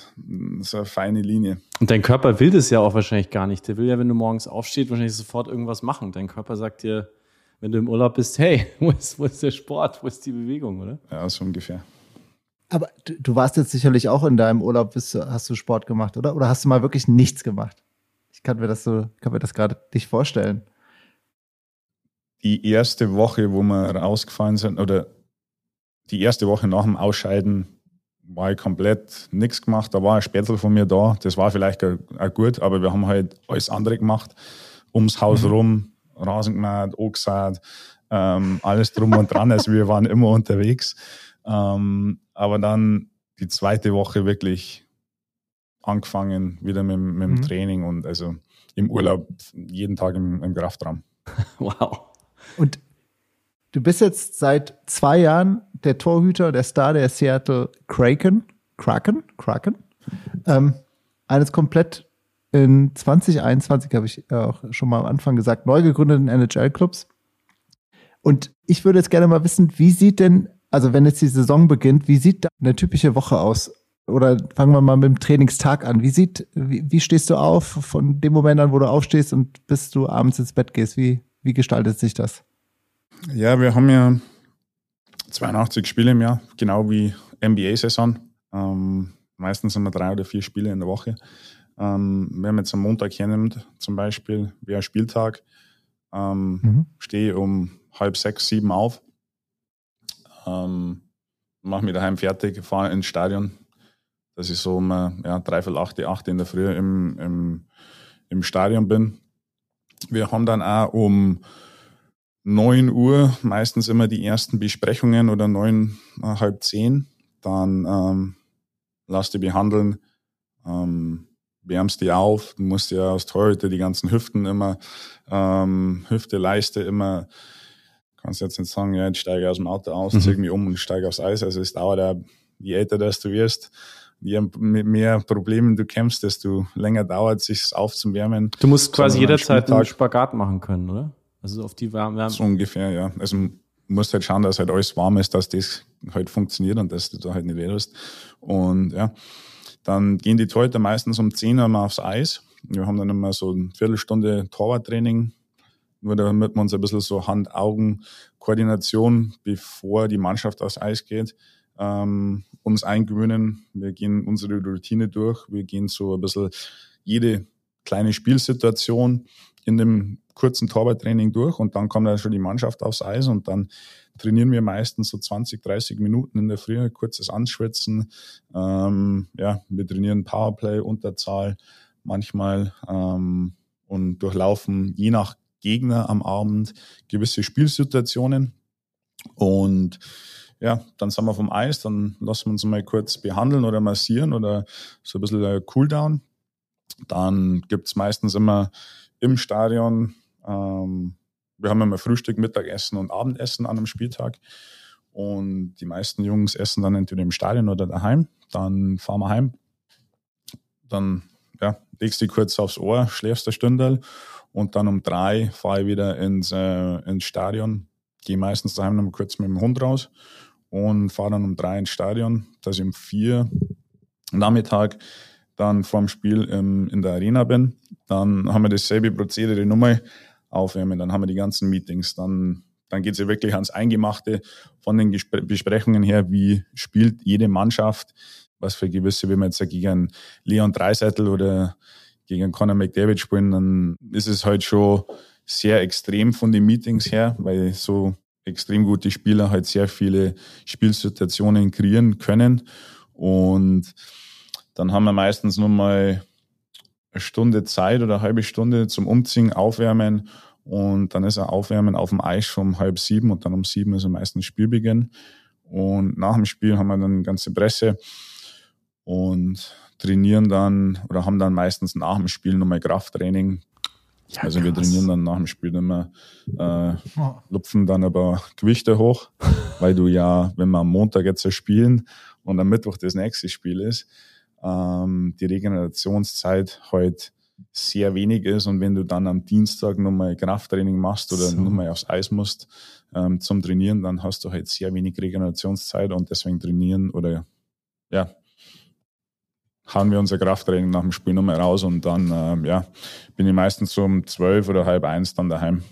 so eine feine Linie. Und dein Körper will das ja auch wahrscheinlich gar nicht. Der will ja, wenn du morgens aufstehst, wahrscheinlich sofort irgendwas machen. Dein Körper sagt dir, wenn du im Urlaub bist, hey, wo ist, wo ist der Sport, wo ist die Bewegung, oder? Ja, so ungefähr. Aber du, du warst jetzt sicherlich auch in deinem Urlaub, bist, hast du Sport gemacht, oder? Oder hast du mal wirklich nichts gemacht? Ich kann mir das so, kann mir das gerade nicht vorstellen. Die erste Woche, wo wir rausgefallen sind, oder die erste Woche nach dem Ausscheiden war ich komplett nichts gemacht. Da war ein Spätzle von mir da. Das war vielleicht auch gut, aber wir haben halt alles andere gemacht. Ums Haus mhm. rum, Rasen gemäht, angesät, ähm, alles drum und dran. Also wir waren immer unterwegs. Ähm, aber dann die zweite Woche wirklich angefangen, wieder mit, mit dem mhm. Training und also im Urlaub jeden Tag im, im Kraftraum. Wow. Und du bist jetzt seit zwei Jahren der Torhüter, der Star der Seattle Kraken, Kraken, Kraken, ähm, eines komplett in 2021, habe ich auch schon mal am Anfang gesagt, neu gegründeten NHL-Clubs. Und ich würde jetzt gerne mal wissen, wie sieht denn, also wenn jetzt die Saison beginnt, wie sieht eine typische Woche aus? Oder fangen wir mal mit dem Trainingstag an. Wie sieht, wie, wie stehst du auf von dem Moment an, wo du aufstehst und bis du abends ins Bett gehst? Wie, wie gestaltet sich das? Ja, wir haben ja 82 Spiele im Jahr, genau wie NBA-Saison. Ähm, meistens sind wir drei oder vier Spiele in der Woche. Ähm, wenn man jetzt am Montag hernimmt, zum Beispiel, wäre Spieltag, ähm, mhm. stehe um halb sechs, sieben auf, ähm, mache mich daheim fertig, fahre ins Stadion, dass ich so um ja, dreiviertel acht, acht in der Früh im, im, im Stadion bin. Wir haben dann auch um 9 Uhr meistens immer die ersten Besprechungen oder neun, äh, halb zehn. Dann ähm, lass die behandeln, ähm, wärmst die auf, du musst ja aus Torhüter die ganzen Hüften immer, ähm, Hüfte, Leiste immer, kannst jetzt nicht sagen, ja, jetzt steige ich aus dem Auto aus, mhm. zieh mich um und steige aufs Eis. Also es dauert ja, je älter das du wirst, je mehr Probleme du kämpfst, desto länger dauert es, sich aufzuwärmen. Du musst quasi jederzeit einen Spagat machen können, oder? Also auf die Wärme. So ungefähr, ja. Also musst halt schauen, dass halt alles warm ist, dass das halt funktioniert und dass du da halt nicht weh hast. Und ja, dann gehen die Torhüter meistens um 10 Uhr mal aufs Eis. Wir haben dann immer so eine Viertelstunde Torwarttraining, nur damit wir uns ein bisschen so Hand-Augen-Koordination, bevor die Mannschaft aufs Eis geht, ähm, uns eingewöhnen. Wir gehen unsere Routine durch. Wir gehen so ein bisschen jede kleine Spielsituation in dem kurzen Torwarttraining durch und dann kommt dann schon die Mannschaft aufs Eis und dann trainieren wir meistens so 20, 30 Minuten in der Früh, kurzes Anschwitzen. Ähm, ja, wir trainieren Powerplay, Unterzahl manchmal ähm, und durchlaufen je nach Gegner am Abend gewisse Spielsituationen. Und ja, dann sind wir vom Eis, dann lassen wir uns mal kurz behandeln oder massieren oder so ein bisschen Cooldown. Dann gibt's meistens immer im Stadion ähm, wir haben immer Frühstück, Mittagessen und Abendessen an einem Spieltag. Und die meisten Jungs essen dann entweder im Stadion oder daheim. Dann fahren wir heim. Dann ja, legst du kurz aufs Ohr, schläfst eine Stunde und dann um drei fahre ich wieder ins, äh, ins Stadion. Gehe meistens daheim noch kurz mit dem Hund raus und fahre dann um drei ins Stadion, dass ich um vier Nachmittag dann vorm Spiel im, in der Arena bin. Dann haben wir dasselbe Prozedere nochmal aufwärmen, dann haben wir die ganzen Meetings, dann, dann geht es ja wirklich ans Eingemachte von den Gespr Besprechungen her, wie spielt jede Mannschaft, was für gewisse, wenn wir jetzt gegen Leon Dreiseitel oder gegen Conor McDavid spielen, dann ist es halt schon sehr extrem von den Meetings her, weil so extrem gute Spieler halt sehr viele Spielsituationen kreieren können. Und dann haben wir meistens nur mal eine Stunde Zeit oder eine halbe Stunde zum Umziehen, Aufwärmen und dann ist er Aufwärmen auf dem Eis schon um halb sieben und dann um sieben ist er meistens Spielbeginn. Und nach dem Spiel haben wir dann ganze Presse und trainieren dann oder haben dann meistens nach dem Spiel nochmal Krafttraining. Ja, also wir trainieren dann nach dem Spiel immer, äh, lupfen dann aber Gewichte hoch, weil du ja, wenn wir am Montag jetzt spielen und am Mittwoch das nächste Spiel ist, ähm, die Regenerationszeit halt sehr wenig ist und wenn du dann am Dienstag nochmal Krafttraining machst oder so. nochmal aufs Eis musst ähm, zum Trainieren, dann hast du halt sehr wenig Regenerationszeit und deswegen trainieren oder ja, hauen wir unser Krafttraining nach dem Spiel nochmal raus und dann ähm, ja, bin ich meistens so um zwölf oder halb eins dann daheim.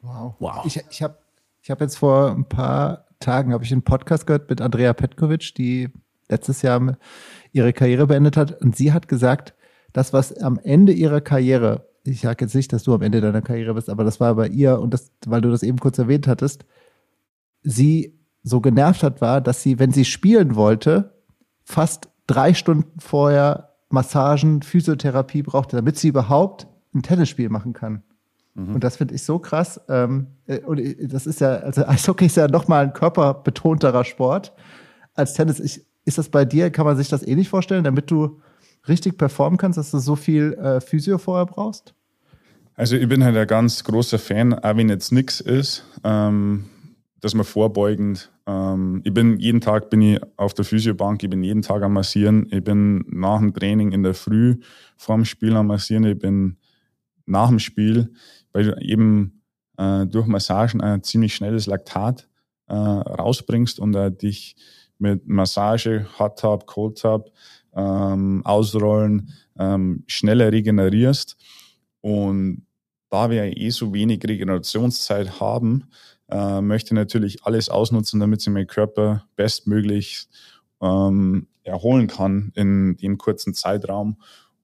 Wow. wow. Ich, ich habe ich hab jetzt vor ein paar Tagen ich einen Podcast gehört mit Andrea Petkovic, die letztes Jahr ihre Karriere beendet hat. Und sie hat gesagt, das, was am Ende ihrer Karriere, ich sage jetzt nicht, dass du am Ende deiner Karriere bist, aber das war bei ihr, und das, weil du das eben kurz erwähnt hattest, sie so genervt hat, war, dass sie, wenn sie spielen wollte, fast drei Stunden vorher Massagen, Physiotherapie brauchte, damit sie überhaupt ein Tennisspiel machen kann. Mhm. Und das finde ich so krass. Ähm, äh, und das ist ja, also Eishockey ist ja nochmal ein körperbetonterer Sport als Tennis. Ich, ist das bei dir, kann man sich das ähnlich vorstellen, damit du richtig performen kannst, dass du so viel äh, Physio vorher brauchst? Also ich bin halt ein ganz großer Fan, auch wenn jetzt nichts ist, ähm, dass man vorbeugend, ähm, ich bin jeden Tag bin ich auf der Physiobank, ich bin jeden Tag am Massieren, ich bin nach dem Training in der Früh vorm Spiel am Massieren, ich bin nach dem Spiel, weil du eben äh, durch Massagen ein ziemlich schnelles Laktat äh, rausbringst und äh, dich mit Massage, Hot Tub, Cold Tub, ähm, Ausrollen ähm, schneller regenerierst. Und da wir eh so wenig Regenerationszeit haben, äh, möchte natürlich alles ausnutzen, damit sie mein Körper bestmöglich ähm, erholen kann in dem kurzen Zeitraum.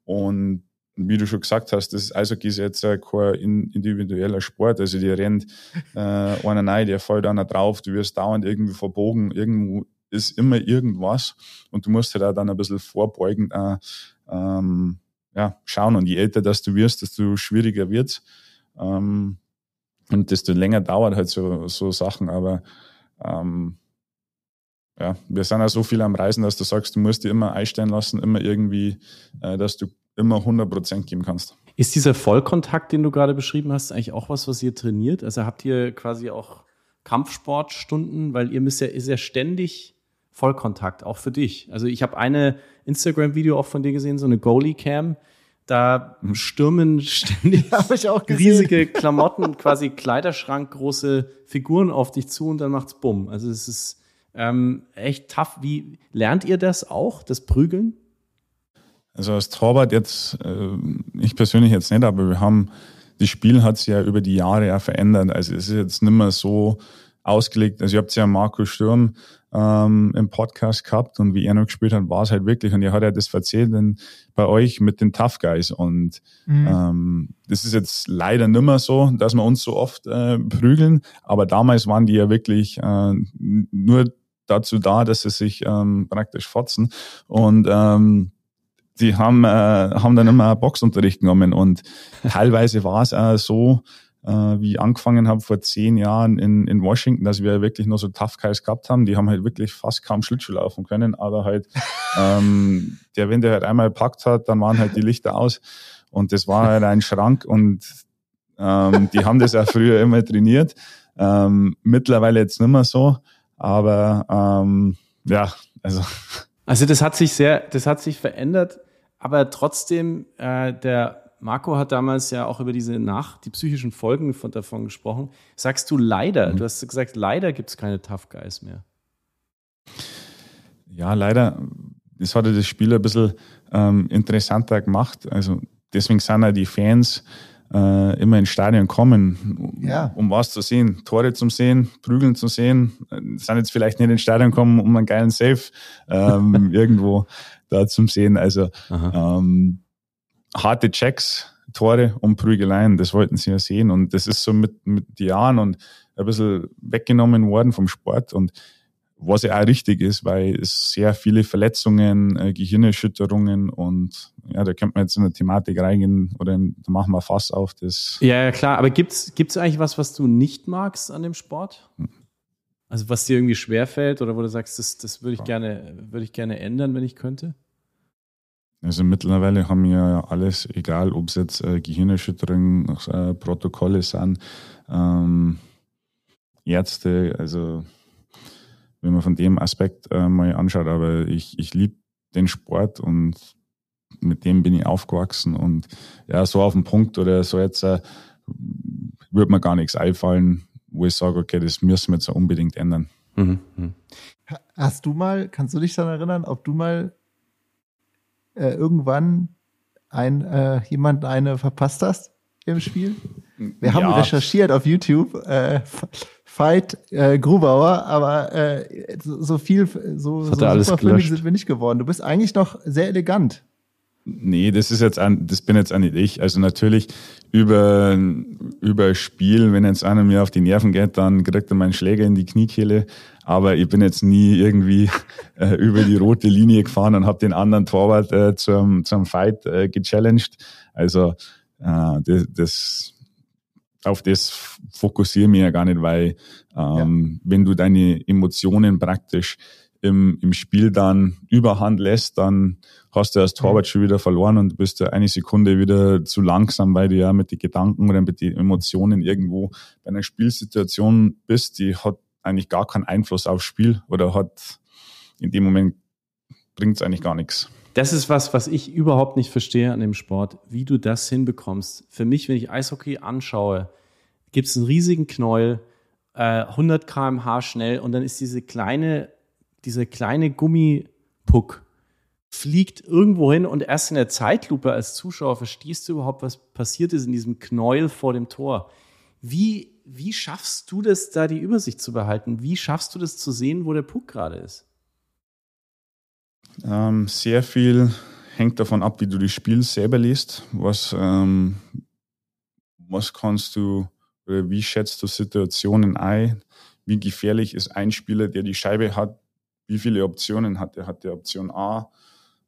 Und wie du schon gesagt hast, das Eishockey ist jetzt kein individueller Sport. Also die rennt äh, einer rein, der fällt einer drauf, du wirst dauernd irgendwie verbogen, irgendwo ist immer irgendwas und du musst halt auch dann ein bisschen vorbeugend äh, ähm, ja, schauen. Und je älter dass du wirst, desto schwieriger wird's. Ähm, und desto länger dauert halt so, so Sachen. Aber ähm, ja, wir sind ja so viel am Reisen, dass du sagst, du musst dir immer einstellen lassen, immer irgendwie, äh, dass du immer 100 Prozent geben kannst. Ist dieser Vollkontakt, den du gerade beschrieben hast, eigentlich auch was, was ihr trainiert? Also habt ihr quasi auch Kampfsportstunden, weil ihr müsst ja, ist ja ständig Vollkontakt, auch für dich. Also ich habe eine Instagram-Video auch von dir gesehen, so eine Goalie-Cam, da stürmen ständig riesige Klamotten, quasi Kleiderschrank, große Figuren auf dich zu und dann macht's bumm. Also es ist ähm, echt tough. Wie lernt ihr das auch, das Prügeln? Also als Torwart jetzt, äh, ich persönlich jetzt nicht, aber wir haben, das Spiel hat sich ja über die Jahre ja verändert. Also es ist jetzt nicht mehr so ausgelegt. Also ihr habt ja Marco Sturm ähm, im Podcast gehabt und wie er noch gespielt hat, war es halt wirklich. Und er hat ja das erzählt in, bei euch mit den Tough Guys. Und mhm. ähm, das ist jetzt leider nicht mehr so, dass wir uns so oft äh, prügeln. Aber damals waren die ja wirklich äh, nur dazu da, dass sie sich ähm, praktisch fotzen. Und ähm, die haben, äh, haben dann immer Boxunterricht genommen und teilweise war es auch so, äh, wie ich angefangen habe vor zehn Jahren in, in Washington, dass wir wirklich nur so Tough Guys gehabt haben. Die haben halt wirklich fast kaum Schlittschuh laufen können, aber halt, ähm, der, wenn der halt einmal gepackt hat, dann waren halt die Lichter aus und das war halt ein Schrank und ähm, die haben das auch früher immer trainiert. Ähm, mittlerweile jetzt nicht mehr so, aber ähm, ja, also. Also das hat sich sehr, das hat sich verändert, aber trotzdem äh, der Marco hat damals ja auch über diese nach, die psychischen Folgen von, davon gesprochen. Sagst du leider, mhm. du hast gesagt, leider gibt es keine Tough Guys mehr. Ja, leider. Das hatte das Spiel ein bisschen ähm, interessanter gemacht. Also deswegen sind ja die Fans äh, immer ins Stadion kommen, ja. um was zu sehen. Tore zum Sehen, Prügeln zu sehen. Sind jetzt vielleicht nicht ins Stadion kommen, um einen geilen Safe ähm, irgendwo da zum Sehen. Also ähm, harte Checks, Tore und Prügeleien, das wollten sie ja sehen. Und das ist so mit, mit Jahren und ein bisschen weggenommen worden vom Sport. Und was ja auch richtig ist, weil es sehr viele Verletzungen, äh, Gehirnerschütterungen und ja, da könnte man jetzt in eine Thematik reingehen oder in, da machen wir Fass auf. Das ja, ja, klar, aber gibt's gibt's eigentlich was, was du nicht magst an dem Sport? Hm. Also was dir irgendwie schwerfällt oder wo du sagst, das, das würde ich gerne, würde ich gerne ändern, wenn ich könnte? Also mittlerweile haben wir ja alles, egal ob es jetzt äh, Gehirnerschütterungen, äh, Protokolle sind, ähm, Ärzte, also wenn man von dem Aspekt äh, mal anschaut, aber ich, ich liebe den Sport und mit dem bin ich aufgewachsen und ja, so auf den Punkt oder so jetzt äh, würde mir gar nichts einfallen, wo ich sage, okay, das müssen wir jetzt unbedingt ändern. Mhm. mhm. Hast du mal, kannst du dich daran erinnern, ob du mal äh, irgendwann ein, äh, jemand eine verpasst hast im Spiel? Wir haben ja. recherchiert auf YouTube, äh, Fight äh, Grubauer, aber äh, so, so viel, so, so super Filmig sind wir nicht geworden. Du bist eigentlich noch sehr elegant. Nee, das ist jetzt an, das bin jetzt auch nicht ich. Also natürlich über, über Spiel, wenn jetzt einer mir auf die Nerven geht, dann kriegt er meinen Schläger in die Kniekehle. Aber ich bin jetzt nie irgendwie äh, über die rote Linie gefahren und habe den anderen Torwart äh, zum, zum Fight äh, gechallenged. Also äh, das, das auf das fokussiere ich mich ja gar nicht, weil ähm, ja. wenn du deine Emotionen praktisch im, im Spiel dann überhand lässt, dann hast du als Torwart mhm. schon wieder verloren und bist du eine Sekunde wieder zu langsam, weil du ja mit den Gedanken oder mit den Emotionen irgendwo bei einer Spielsituation bist, die hat eigentlich gar keinen Einfluss aufs Spiel oder hat in dem Moment bringt es eigentlich gar nichts. Das ist was, was ich überhaupt nicht verstehe an dem Sport, wie du das hinbekommst. Für mich, wenn ich Eishockey anschaue, gibt es einen riesigen Knäuel, äh, 100 km/h schnell und dann ist diese kleine dieser kleine Gummipuck fliegt irgendwo hin und erst in der Zeitlupe als Zuschauer verstehst du überhaupt, was passiert ist in diesem Knäuel vor dem Tor. Wie, wie schaffst du das, da die Übersicht zu behalten? Wie schaffst du das zu sehen, wo der Puck gerade ist? Ähm, sehr viel hängt davon ab, wie du das Spiel selber liest. Was, ähm, was kannst du oder wie schätzt du Situationen ein? Wie gefährlich ist ein Spieler, der die Scheibe hat, wie viele Optionen hat er? Hat er Option A?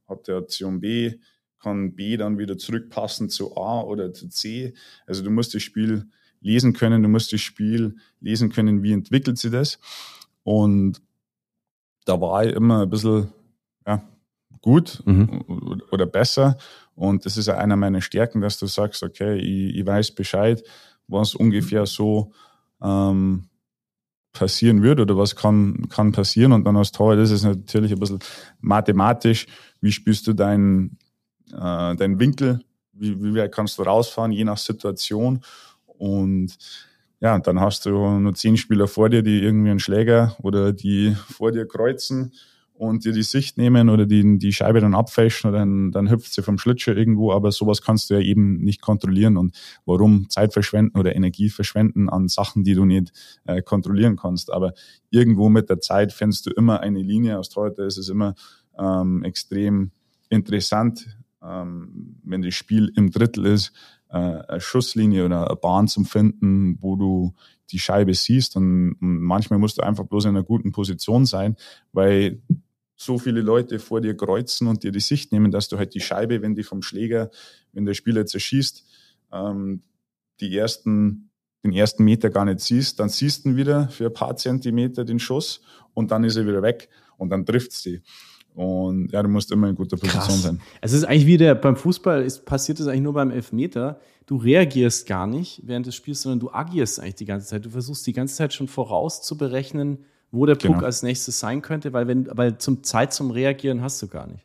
Hat er Option B? Kann B dann wieder zurückpassen zu A oder zu C? Also du musst das Spiel lesen können, du musst das Spiel lesen können, wie entwickelt sich das. Und da war ich immer ein bisschen ja, gut mhm. oder besser. Und das ist ja einer meiner Stärken, dass du sagst, okay, ich, ich weiß Bescheid, was ungefähr so ähm, passieren wird oder was kann, kann passieren. Und dann als Torwart ist es natürlich ein bisschen mathematisch. Wie spielst du deinen, äh, deinen Winkel? Wie, wie weit kannst du rausfahren, je nach Situation? Und ja, dann hast du nur zehn Spieler vor dir, die irgendwie einen Schläger oder die vor dir kreuzen und dir die Sicht nehmen oder die, die Scheibe dann abfälschen oder dann, dann hüpft sie vom Schlittschuh irgendwo, aber sowas kannst du ja eben nicht kontrollieren und warum Zeit verschwenden oder Energie verschwenden an Sachen, die du nicht äh, kontrollieren kannst. Aber irgendwo mit der Zeit findest du immer eine Linie. Aus heute ist es immer ähm, extrem interessant, ähm, wenn das Spiel im Drittel ist, äh, eine Schusslinie oder eine Bahn zum Finden, wo du die Scheibe siehst und manchmal musst du einfach bloß in einer guten Position sein, weil so viele Leute vor dir kreuzen und dir die Sicht nehmen, dass du halt die Scheibe, wenn die vom Schläger, wenn der Spieler zerschießt, ähm, die ersten, den ersten Meter gar nicht siehst, dann siehst du ihn wieder für ein paar Zentimeter den Schuss und dann ist er wieder weg und dann trifft sie. Und ja, du musst immer in guter Position Krass. sein. Es ist eigentlich wie der beim Fußball ist, passiert es eigentlich nur beim Elfmeter. Du reagierst gar nicht während des Spiels, sondern du agierst eigentlich die ganze Zeit. Du versuchst die ganze Zeit schon voraus zu berechnen, wo der Puck genau. als nächstes sein könnte, weil wenn, weil zum Zeit zum Reagieren hast du gar nicht.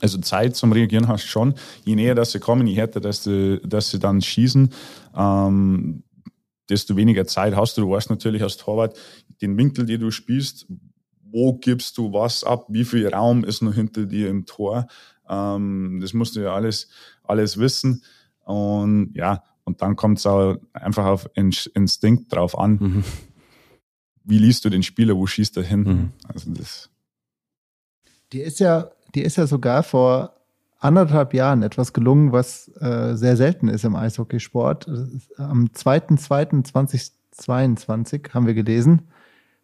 Also Zeit zum Reagieren hast du schon. Je näher, dass sie kommen, je härter, dass sie, dass sie dann schießen, ähm, desto weniger Zeit hast du. Du weißt natürlich als Torwart den Winkel, den du spielst, wo gibst du was ab, wie viel Raum ist noch hinter dir im Tor. Ähm, das musst du ja alles, alles wissen. Und ja, und dann kommt es auch einfach auf Instinkt drauf an. Mhm wie liest du den Spieler, wo schießt er hin? Mhm. Also das. Die ist ja, die ist ja sogar vor anderthalb Jahren etwas gelungen, was äh, sehr selten ist im Eishockeysport. Am 2.2.2022 haben wir gelesen.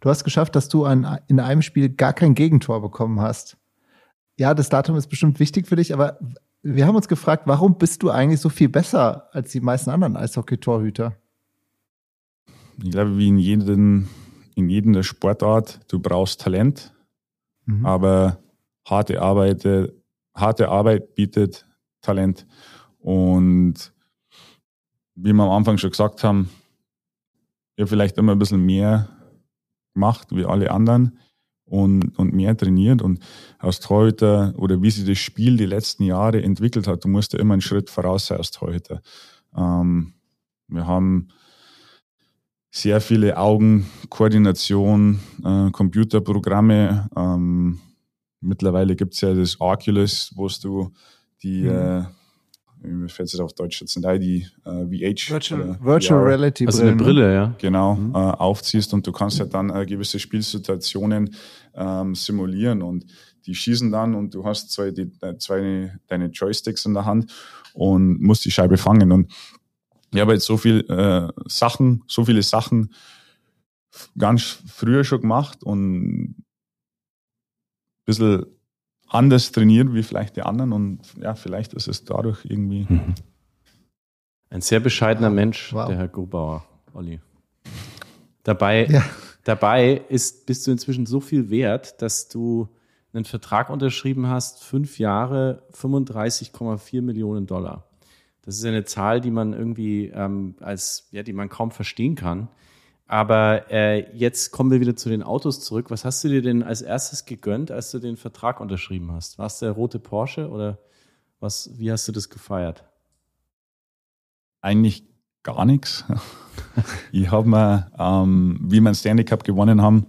Du hast geschafft, dass du ein, in einem Spiel gar kein Gegentor bekommen hast. Ja, das Datum ist bestimmt wichtig für dich, aber wir haben uns gefragt, warum bist du eigentlich so viel besser als die meisten anderen Eishockey-Torhüter? Ich glaube, wie in jedem in jedem Sportart, du brauchst Talent, mhm. aber harte Arbeit, harte Arbeit bietet Talent. Und wie wir am Anfang schon gesagt haben, ich habe vielleicht immer ein bisschen mehr gemacht wie alle anderen und, und mehr trainiert und als Torhüter oder wie sich das Spiel die letzten Jahre entwickelt hat, du musst ja immer einen Schritt voraus sein als Torhüter. Ähm, wir haben sehr viele Augen, Koordination, äh, Computerprogramme. Ähm, mittlerweile gibt es ja das Oculus, wo du die, mhm. äh, mir fällt es auf Deutsch jetzt nicht die äh, VH. Virtual, äh, Virtual VR, Reality also eine Brille, ja. Genau, mhm. äh, aufziehst und du kannst ja dann äh, gewisse Spielsituationen ähm, simulieren und die schießen dann und du hast zwei, die, äh, zwei deine Joysticks in der Hand und musst die Scheibe fangen und ich habe jetzt so viel äh, Sachen, so viele Sachen ganz früher schon gemacht und ein bisschen anders trainiert wie vielleicht die anderen und ja, vielleicht ist es dadurch irgendwie. Mhm. Ein sehr bescheidener Mensch, wow. der Herr Grubauer, Olli. Dabei, ja. dabei ist, bist du inzwischen so viel wert, dass du einen Vertrag unterschrieben hast, fünf Jahre, 35,4 Millionen Dollar. Das ist eine Zahl, die man irgendwie ähm, als, ja, die man kaum verstehen kann. Aber äh, jetzt kommen wir wieder zu den Autos zurück. Was hast du dir denn als erstes gegönnt, als du den Vertrag unterschrieben hast? War es der rote Porsche oder was? Wie hast du das gefeiert? Eigentlich gar nichts. ich habe mir, ähm, wie wir den Stanley Cup gewonnen haben,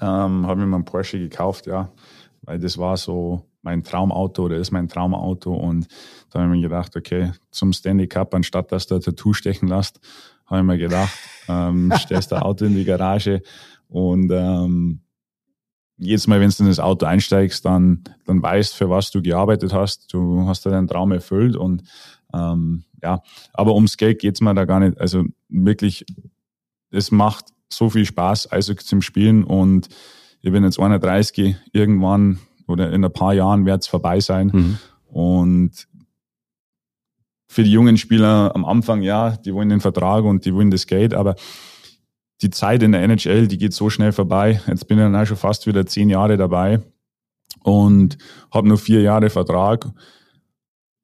ähm, habe ich mir einen Porsche gekauft, ja, weil das war so mein Traumauto oder ist mein Traumauto und da habe ich mir gedacht, okay, zum Stanley Cup, anstatt dass du ein Tattoo stechen lässt, habe ich mir gedacht, ähm, stellst dein Auto in die Garage und ähm, jedes Mal, wenn du in das Auto einsteigst, dann, dann weißt, für was du gearbeitet hast. Du hast deinen Traum erfüllt und ähm, ja, aber ums Geld geht's mir da gar nicht. Also wirklich, es macht so viel Spaß, Eishockey zum Spielen und ich bin jetzt 31, irgendwann oder in ein paar Jahren wird es vorbei sein. Mhm. Und für die jungen Spieler am Anfang, ja, die wollen den Vertrag und die wollen das Geld, aber die Zeit in der NHL, die geht so schnell vorbei. Jetzt bin ich dann auch schon fast wieder zehn Jahre dabei und habe nur vier Jahre Vertrag.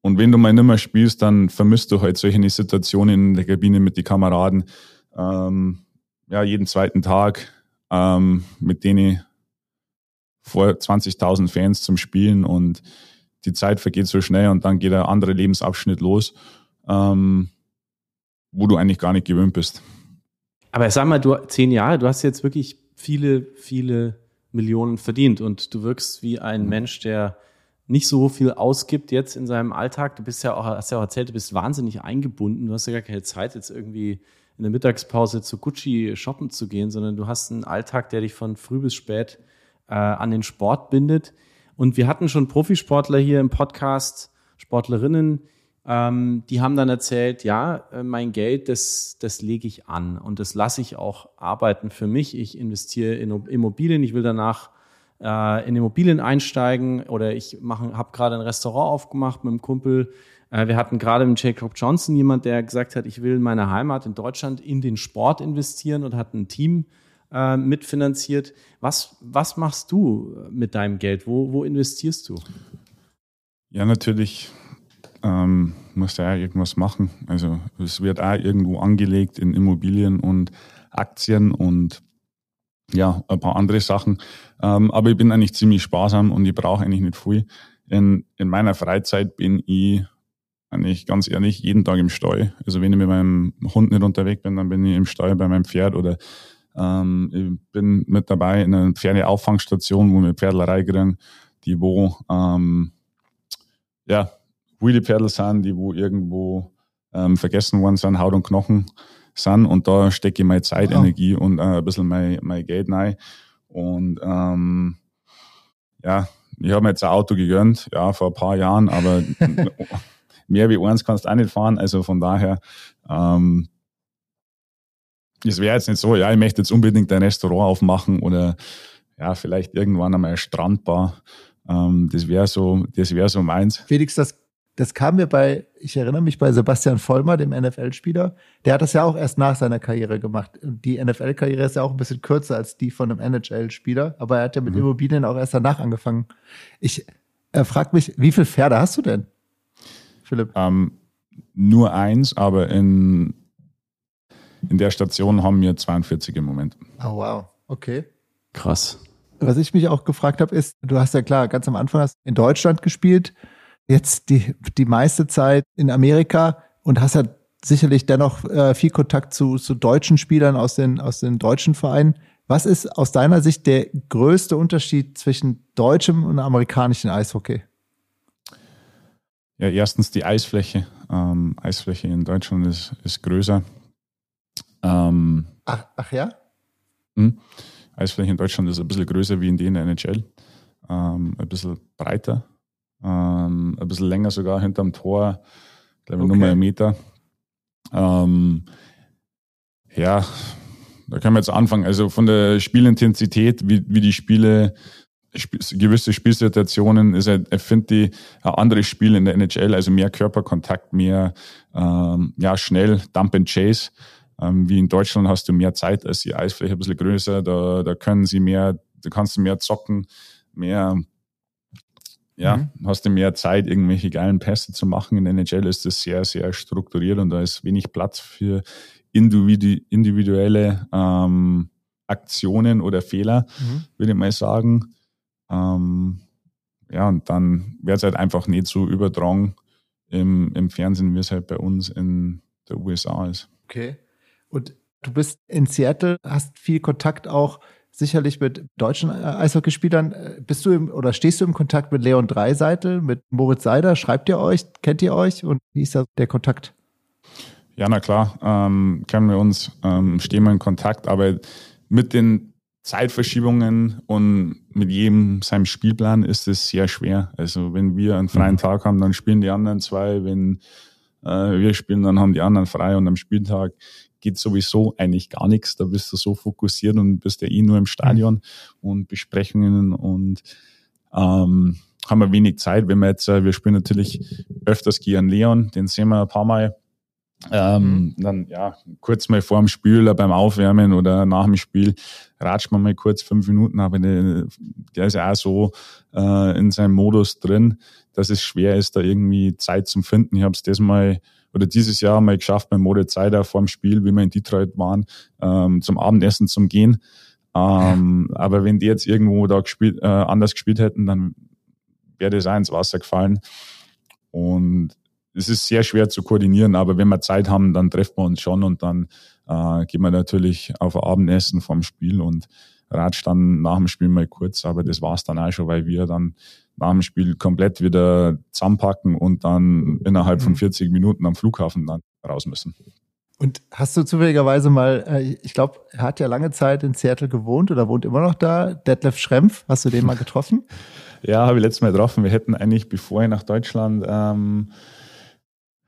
Und wenn du mal nicht mehr spielst, dann vermisst du halt solche Situationen in der Kabine mit den Kameraden. Ähm, ja, jeden zweiten Tag, ähm, mit denen vor 20.000 Fans zum Spielen und die Zeit vergeht so schnell und dann geht ein anderer Lebensabschnitt los, ähm, wo du eigentlich gar nicht gewöhnt bist. Aber sag mal, du zehn Jahre, du hast jetzt wirklich viele, viele Millionen verdient und du wirkst wie ein mhm. Mensch, der nicht so viel ausgibt jetzt in seinem Alltag. Du bist ja auch, hast ja auch erzählt, du bist wahnsinnig eingebunden. Du hast ja gar keine Zeit, jetzt irgendwie in der Mittagspause zu Gucci shoppen zu gehen, sondern du hast einen Alltag, der dich von früh bis spät äh, an den Sport bindet. Und wir hatten schon Profisportler hier im Podcast, Sportlerinnen, ähm, die haben dann erzählt, ja, äh, mein Geld, das, das lege ich an und das lasse ich auch arbeiten für mich. Ich investiere in Immobilien, ich will danach äh, in Immobilien einsteigen oder ich habe gerade ein Restaurant aufgemacht mit einem Kumpel. Äh, wir hatten gerade mit Jacob Johnson jemand, der gesagt hat, ich will in meine Heimat in Deutschland in den Sport investieren und hat ein Team äh, mitfinanziert. Was, was machst du mit deinem Geld? Wo, wo investierst du? Ja, natürlich ähm, musst du ja irgendwas machen. Also es wird auch irgendwo angelegt in Immobilien und Aktien und ja, ein paar andere Sachen. Ähm, aber ich bin eigentlich ziemlich sparsam und ich brauche eigentlich nicht viel. In, in meiner Freizeit bin ich eigentlich ganz ehrlich jeden Tag im Stall. Also wenn ich mit meinem Hund nicht unterwegs bin, dann bin ich im Stall bei meinem Pferd oder ähm, ich bin mit dabei in einer Pferdeauffangstation, wo wir Pferdelerei kriegen, die wo ähm, ja, Wheelie-Pferdel sind, die wo irgendwo ähm, vergessen worden sind, Haut und Knochen sind und da stecke ich meine Zeit, wow. Energie und äh, ein bisschen mein, mein Geld rein. Und ähm, ja, ich habe mir jetzt ein Auto gegönnt, ja, vor ein paar Jahren, aber mehr wie eins kannst du auch nicht fahren. Also von daher ähm, es wäre jetzt nicht so, ja, ich möchte jetzt unbedingt ein Restaurant aufmachen oder ja, vielleicht irgendwann einmal eine Strandbar. Ähm, das wäre so, das wäre so meins. Felix, das, das kam mir bei, ich erinnere mich bei Sebastian Vollmer, dem NFL-Spieler. Der hat das ja auch erst nach seiner Karriere gemacht. Die NFL-Karriere ist ja auch ein bisschen kürzer als die von einem NHL-Spieler, aber er hat ja mit mhm. Immobilien auch erst danach angefangen. Ich er fragt mich, wie viele Pferde hast du denn, Philipp? Ähm, nur eins, aber in in der Station haben wir 42 im Moment. Oh, wow. Okay. Krass. Was ich mich auch gefragt habe, ist, du hast ja klar ganz am Anfang hast in Deutschland gespielt, jetzt die, die meiste Zeit in Amerika und hast ja sicherlich dennoch äh, viel Kontakt zu, zu deutschen Spielern aus den, aus den deutschen Vereinen. Was ist aus deiner Sicht der größte Unterschied zwischen deutschem und amerikanischem Eishockey? Ja, erstens die Eisfläche. Ähm, Eisfläche in Deutschland ist, ist größer. Ähm, ach, ach ja? Mh, hm? Eisfläche in Deutschland ist ein bisschen größer wie in der NHL. Ähm, ein bisschen breiter. Ähm, ein bisschen länger sogar hinterm Tor. Glaube ich, okay. nur mal einen Meter. Ähm, ja, da können wir jetzt anfangen. Also von der Spielintensität, wie, wie die Spiele gewisse Spielsituationen ist er, er findet die ein anderes Spiel in der NHL, also mehr Körperkontakt, mehr ähm, ja schnell Dump and Chase. Ähm, wie in Deutschland hast du mehr Zeit, als die Eisfläche ein bisschen größer, da, da können sie mehr, da kannst du mehr zocken, mehr ja, mhm. hast du mehr Zeit, irgendwelche geilen Pässe zu machen. In der NHL ist das sehr, sehr strukturiert und da ist wenig Platz für individuelle ähm, Aktionen oder Fehler, mhm. würde ich mal sagen. Ähm, ja, und dann wird es halt einfach nicht so übertragen im, im Fernsehen, wie es halt bei uns in der USA ist. Okay. Und du bist in Seattle, hast viel Kontakt auch sicherlich mit deutschen äh, Eishockeyspielern. Äh, bist du im, oder stehst du im Kontakt mit Leon Dreiseitel, mit Moritz Seider? Schreibt ihr euch? Kennt ihr euch? Und wie ist da der Kontakt? Ja, na klar, ähm, kennen wir uns, ähm, stehen wir in Kontakt, aber mit den Zeitverschiebungen und mit jedem seinem Spielplan ist es sehr schwer. Also wenn wir einen freien mhm. Tag haben, dann spielen die anderen zwei. Wenn äh, wir spielen, dann haben die anderen frei und am Spieltag geht sowieso eigentlich gar nichts. Da bist du so fokussiert und bist ja eh nur im Stadion mhm. und Besprechungen und ähm, haben wir wenig Zeit. Wenn wir jetzt, äh, wir spielen natürlich öfters gegen Leon, den sehen wir ein paar Mal ähm, mhm. Dann ja, kurz mal vor dem Spiel beim Aufwärmen oder nach dem Spiel ratscht man mal kurz fünf Minuten, aber der, der ist ja auch so äh, in seinem Modus drin, dass es schwer ist, da irgendwie Zeit zu finden. Ich habe es das mal oder dieses Jahr mal geschafft, bei Mode Zeit vor dem Spiel, wie wir in Detroit waren, ähm, zum Abendessen zum Gehen. Ähm, ja. Aber wenn die jetzt irgendwo da gespielt, äh, anders gespielt hätten, dann wäre das auch ins Wasser gefallen. Und es ist sehr schwer zu koordinieren, aber wenn wir Zeit haben, dann treffen wir uns schon und dann äh, gehen wir natürlich auf Abendessen vom Spiel und ratscht dann nach dem Spiel mal kurz, aber das war's dann auch schon, weil wir dann nach dem Spiel komplett wieder zusammenpacken und dann innerhalb von 40 mhm. Minuten am Flughafen dann raus müssen. Und hast du zufälligerweise mal, äh, ich glaube, er hat ja lange Zeit in Seattle gewohnt oder wohnt immer noch da, Detlef Schrempf, hast du den mal getroffen? ja, habe ich letztes Mal getroffen. Wir hätten eigentlich, bevor ich nach Deutschland ähm,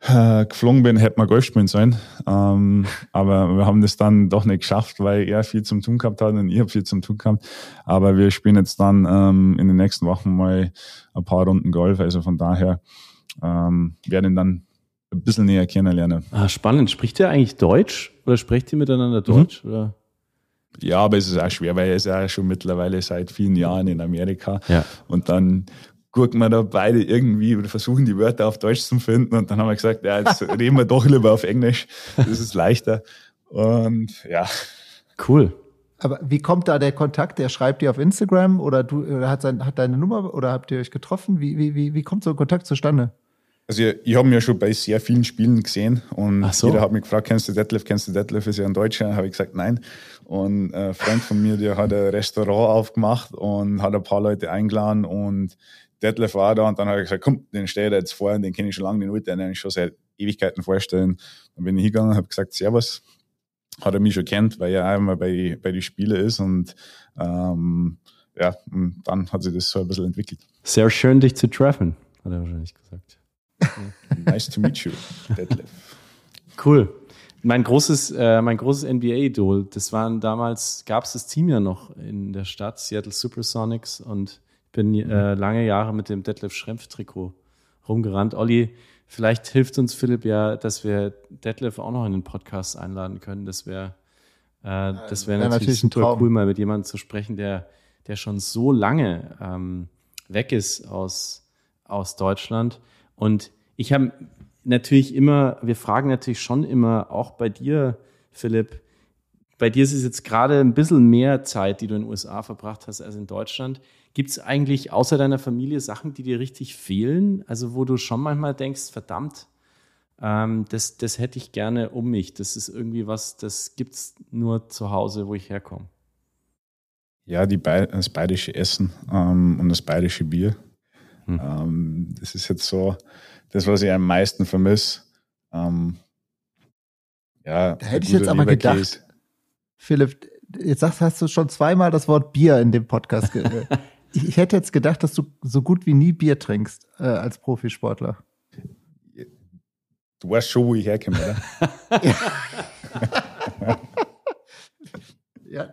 äh, geflogen bin, hätte man Golf spielen sollen. Ähm, aber wir haben das dann doch nicht geschafft, weil er viel zum tun gehabt hat und ich habe viel zum tun gehabt. Aber wir spielen jetzt dann ähm, in den nächsten Wochen mal ein paar Runden Golf. Also von daher ähm, werden ihn dann ein bisschen näher kennenlernen. Ah, spannend. Spricht er eigentlich Deutsch oder sprecht ihr miteinander Deutsch? Mhm. Oder? Ja, aber es ist auch schwer, weil er ist ja schon mittlerweile seit vielen Jahren in Amerika. Ja. Und dann gucken wir da beide irgendwie oder versuchen die Wörter auf Deutsch zu finden und dann haben wir gesagt, ja, jetzt reden wir doch lieber auf Englisch. Das ist leichter. Und ja. Cool. Aber wie kommt da der Kontakt? Der schreibt dir auf Instagram oder du oder hat, sein, hat deine Nummer oder habt ihr euch getroffen? Wie, wie, wie, wie kommt so ein Kontakt zustande? Also ich, ich habe mir schon bei sehr vielen Spielen gesehen und so. jeder hat mich gefragt, kennst du Detlef, kennst du Detlef, ist ja ein Deutscher, habe ich gesagt, nein. Und ein Freund von mir, der hat ein Restaurant aufgemacht und hat ein paar Leute eingeladen und Detlef war da und dann hat er gesagt, komm, den stell ich jetzt vor, den kenne ich schon lange, den wollte ich eigentlich schon seit Ewigkeiten vorstellen. Dann bin ich hingegangen, habe gesagt, Servus, hat er mich schon kennt, weil er immer bei, bei den Spielen ist und ähm, ja, und dann hat sich das so ein bisschen entwickelt. Sehr schön, dich zu treffen, hat er wahrscheinlich gesagt. nice to meet you, Detlef. Cool. Mein großes, äh, mein großes NBA-Idol, das waren damals, gab es das Team ja noch in der Stadt, Seattle Supersonics und bin äh, lange Jahre mit dem Detlef Schrempf-Trikot rumgerannt. Olli, vielleicht hilft uns Philipp ja, dass wir Detlef auch noch in den Podcast einladen können. Das wäre äh, das wäre natürlich, natürlich super cool, mal mit jemandem zu sprechen, der, der schon so lange ähm, weg ist aus, aus Deutschland. Und ich habe natürlich immer, wir fragen natürlich schon immer, auch bei dir, Philipp, bei dir ist es jetzt gerade ein bisschen mehr Zeit, die du in den USA verbracht hast als in Deutschland. Gibt es eigentlich außer deiner Familie Sachen, die dir richtig fehlen? Also wo du schon manchmal denkst, verdammt, ähm, das, das hätte ich gerne um mich. Das ist irgendwie was, das gibt es nur zu Hause, wo ich herkomme. Ja, die Be das bayerische Essen ähm, und das bayerische Bier. Hm. Ähm, das ist jetzt so das, was ich am meisten vermisse. Ähm, ja, da hätte ich jetzt aber gedacht, Philipp, jetzt sagst, hast du schon zweimal das Wort Bier in dem Podcast. ich hätte jetzt gedacht, dass du so gut wie nie Bier trinkst äh, als Profisportler. Du weißt schon, wo ich herkomme, oder? ja.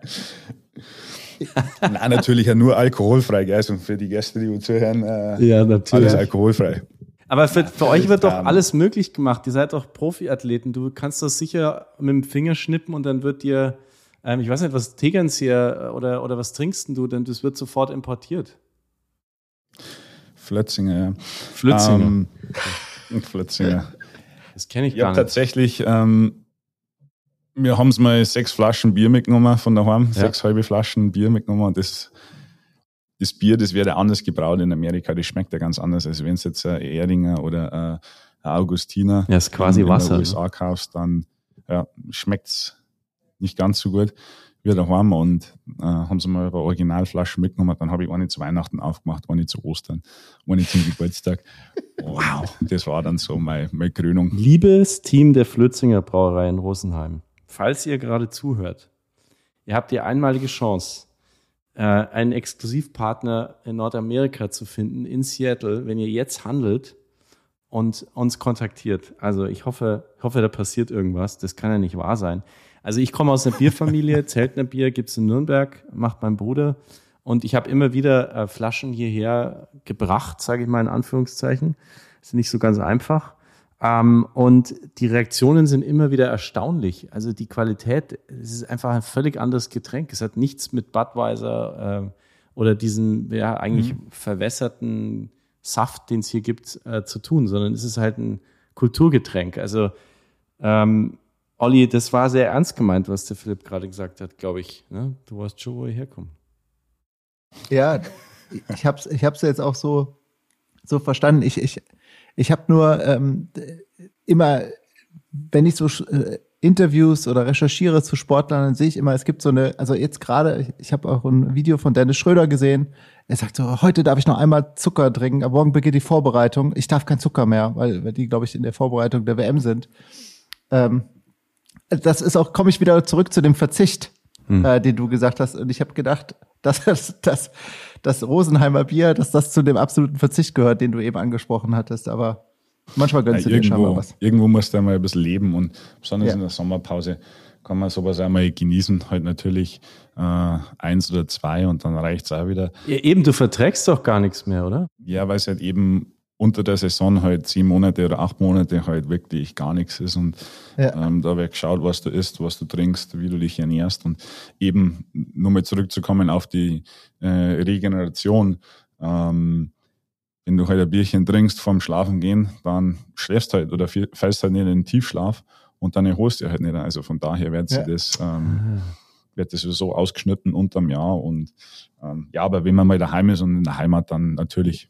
Nein, natürlich ja nur alkoholfrei, gell? Also für die Gäste, die uns zuhören, äh, Ja, natürlich. alles alkoholfrei. Aber für, für euch wird doch alles möglich gemacht. Ihr seid doch Profiathleten. Du kannst das sicher mit dem Finger schnippen und dann wird dir, ähm, ich weiß nicht, was Tegernsee oder, oder was trinkst denn du, denn das wird sofort importiert. Flötzinger, ja. Flützinger. Ähm, Flötzinger. das kenne ich Ich habe gar nicht. tatsächlich, ähm, wir haben mal sechs Flaschen Bier mitgenommen von daheim, Ja. sechs halbe Flaschen Bier mitgenommen und das, das Bier, das wird ja anders gebraut in Amerika, das schmeckt ja ganz anders, als wenn es jetzt ein Erdinger oder ein Augustiner Ja, ist quasi in, Wasser, in ne? den USA kaufst, dann ja, schmeckt's nicht ganz so gut wie daheim und äh, haben sie mal ein paar Originalflaschen mitgenommen, dann habe ich eine zu Weihnachten aufgemacht, eine zu Ostern, eine zum Geburtstag. wow. Das war dann so meine, meine Krönung. Liebes Team der Flötzinger Brauerei in Rosenheim, falls ihr gerade zuhört, ihr habt die einmalige Chance, äh, einen Exklusivpartner in Nordamerika zu finden, in Seattle, wenn ihr jetzt handelt und uns kontaktiert. Also ich hoffe, ich hoffe, da passiert irgendwas. Das kann ja nicht wahr sein. Also ich komme aus einer Bierfamilie, Zeltner Bier gibt's in Nürnberg, macht mein Bruder. Und ich habe immer wieder äh, Flaschen hierher gebracht, sage ich mal in Anführungszeichen. Ist nicht so ganz einfach. Ähm, und die Reaktionen sind immer wieder erstaunlich. Also die Qualität, es ist einfach ein völlig anderes Getränk. Es hat nichts mit Budweiser äh, oder diesem ja eigentlich verwässerten Saft, den es hier gibt, äh, zu tun, sondern es ist halt ein Kulturgetränk. Also ähm, Olli, das war sehr ernst gemeint, was der Philipp gerade gesagt hat, glaube ich. Ne? Du weißt schon, wo wir herkommen. Ja, ich hab's, ich hab's jetzt auch so, so verstanden. Ich, ich, ich habe nur ähm, immer, wenn ich so äh, Interviews oder recherchiere zu Sportlern, dann sehe ich immer, es gibt so eine, also jetzt gerade, ich, habe auch ein Video von Dennis Schröder gesehen. Er sagt so, heute darf ich noch einmal Zucker trinken, aber morgen beginnt die Vorbereitung. Ich darf kein Zucker mehr, weil, weil die, glaube ich, in der Vorbereitung der WM sind. Ähm, das ist auch, komme ich wieder zurück zu dem Verzicht, äh, den du gesagt hast. Und ich habe gedacht, dass das, das, das Rosenheimer Bier, dass das zu dem absoluten Verzicht gehört, den du eben angesprochen hattest. Aber manchmal gönnst Ja, du dir schon mal irgendwo, was. irgendwo musst du einmal ein bisschen leben und besonders Ja. in der Sommerpause kann man sowas einmal genießen. Halt natürlich äh, eins oder zwei und dann reicht's auch wieder. Ja, eben, du verträgst doch gar nichts mehr, oder? Ja, weil es halt eben unter der Saison halt zehn Monate oder acht Monate halt wirklich gar nichts ist und Ja. ähm, da wird geschaut, was du isst, was du trinkst, wie du dich ernährst und eben nur mal zurückzukommen auf die äh, Regeneration. Ähm, wenn du halt ein Bierchen trinkst vorm Schlafen gehen, dann schläfst halt oder fällst halt nicht in den Tiefschlaf und dann erholst du halt nicht. Also von daher wird sie Ja. das ähm, wird das so ausgeschnitten unterm Jahr und ähm, ja, aber wenn man mal daheim ist und in der Heimat, dann natürlich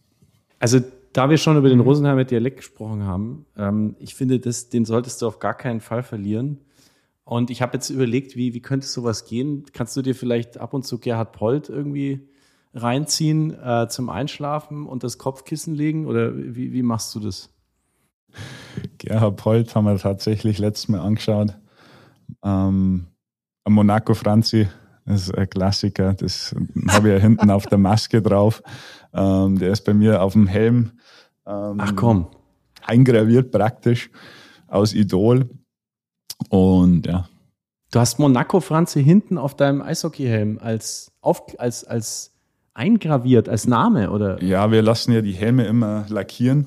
Also, da wir schon über den Rosenheimer Dialekt gesprochen haben, ähm, ich finde, das, den solltest du auf gar keinen Fall verlieren. Und ich habe jetzt überlegt, wie, wie könnte sowas gehen? Kannst du dir vielleicht ab und zu Gerhard Polt irgendwie reinziehen äh, zum Einschlafen und das Kopfkissen legen? Oder wie, wie machst du das? Gerhard Polt haben wir tatsächlich letztes Mal angeschaut. Ähm, Monaco Franzi, das ist ein Klassiker. Das habe ich ja hinten auf der Maske drauf. Ähm, der ist bei mir auf dem Helm ähm, Ach komm. eingraviert praktisch aus Idol. Und ja, Du hast Monaco Franzi hinten auf deinem Eishockeyhelm als, auf, als, als eingraviert, als Name, oder? ja, wir lassen ja die Helme immer lackieren.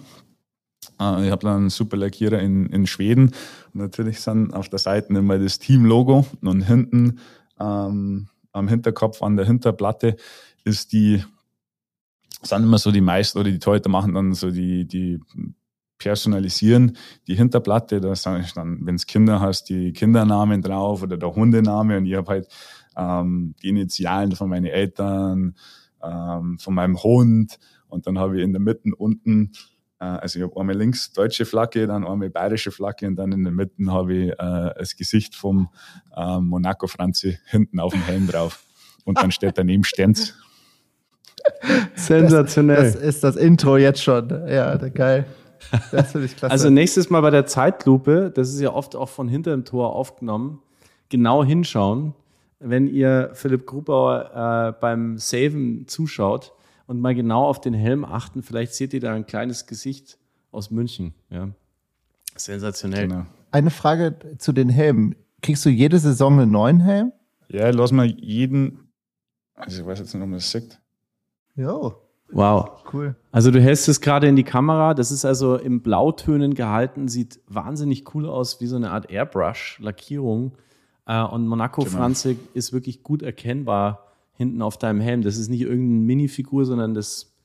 Äh, ich habe dann einen super Lackierer in, in Schweden. Und natürlich sind auf der Seite immer das Team-Logo und hinten ähm, am Hinterkopf an der Hinterplatte ist die, sind immer so die meisten oder die Torhüter machen dann so die, die personalisieren die Hinterplatte, da sind dann, wenn es Kinder hast, die Kindernamen drauf oder der Hundename. Und ich habe halt ähm, die Initialen von meinen Eltern, ähm, von meinem Hund. Und dann habe ich in der Mitte unten, äh, also ich habe einmal links deutsche Flagge, dann einmal bayerische Flagge und dann in der Mitte habe ich äh, das Gesicht vom ähm, Monaco Franzi hinten auf dem Helm drauf. Und dann steht daneben Stenz. Sensationell. Das ist das Intro jetzt schon. Ja, geil. Das finde ich klasse. Also nächstes Mal bei der Zeitlupe, das ist ja oft auch von hinter dem Tor aufgenommen, genau hinschauen, wenn ihr Philipp Grubauer äh, beim Saven zuschaut und mal genau auf den Helm achten. Vielleicht seht ihr da ein kleines Gesicht aus München. Ja. Sensationell. Genau. Eine Frage zu den Helmen. Kriegst du jede Saison einen neuen Helm? Ja, lass mal jeden, Also ich weiß jetzt nicht, ob man das sieht. Jo. Wow. Cool. Also du hältst es gerade in die Kamera. Das ist also im Blautönen gehalten, sieht wahnsinnig cool aus, wie so eine Art Airbrush-Lackierung. Äh, und Monaco Genau. Franzig ist wirklich gut erkennbar hinten auf deinem Helm. Das ist nicht irgendeine Minifigur, sondern das,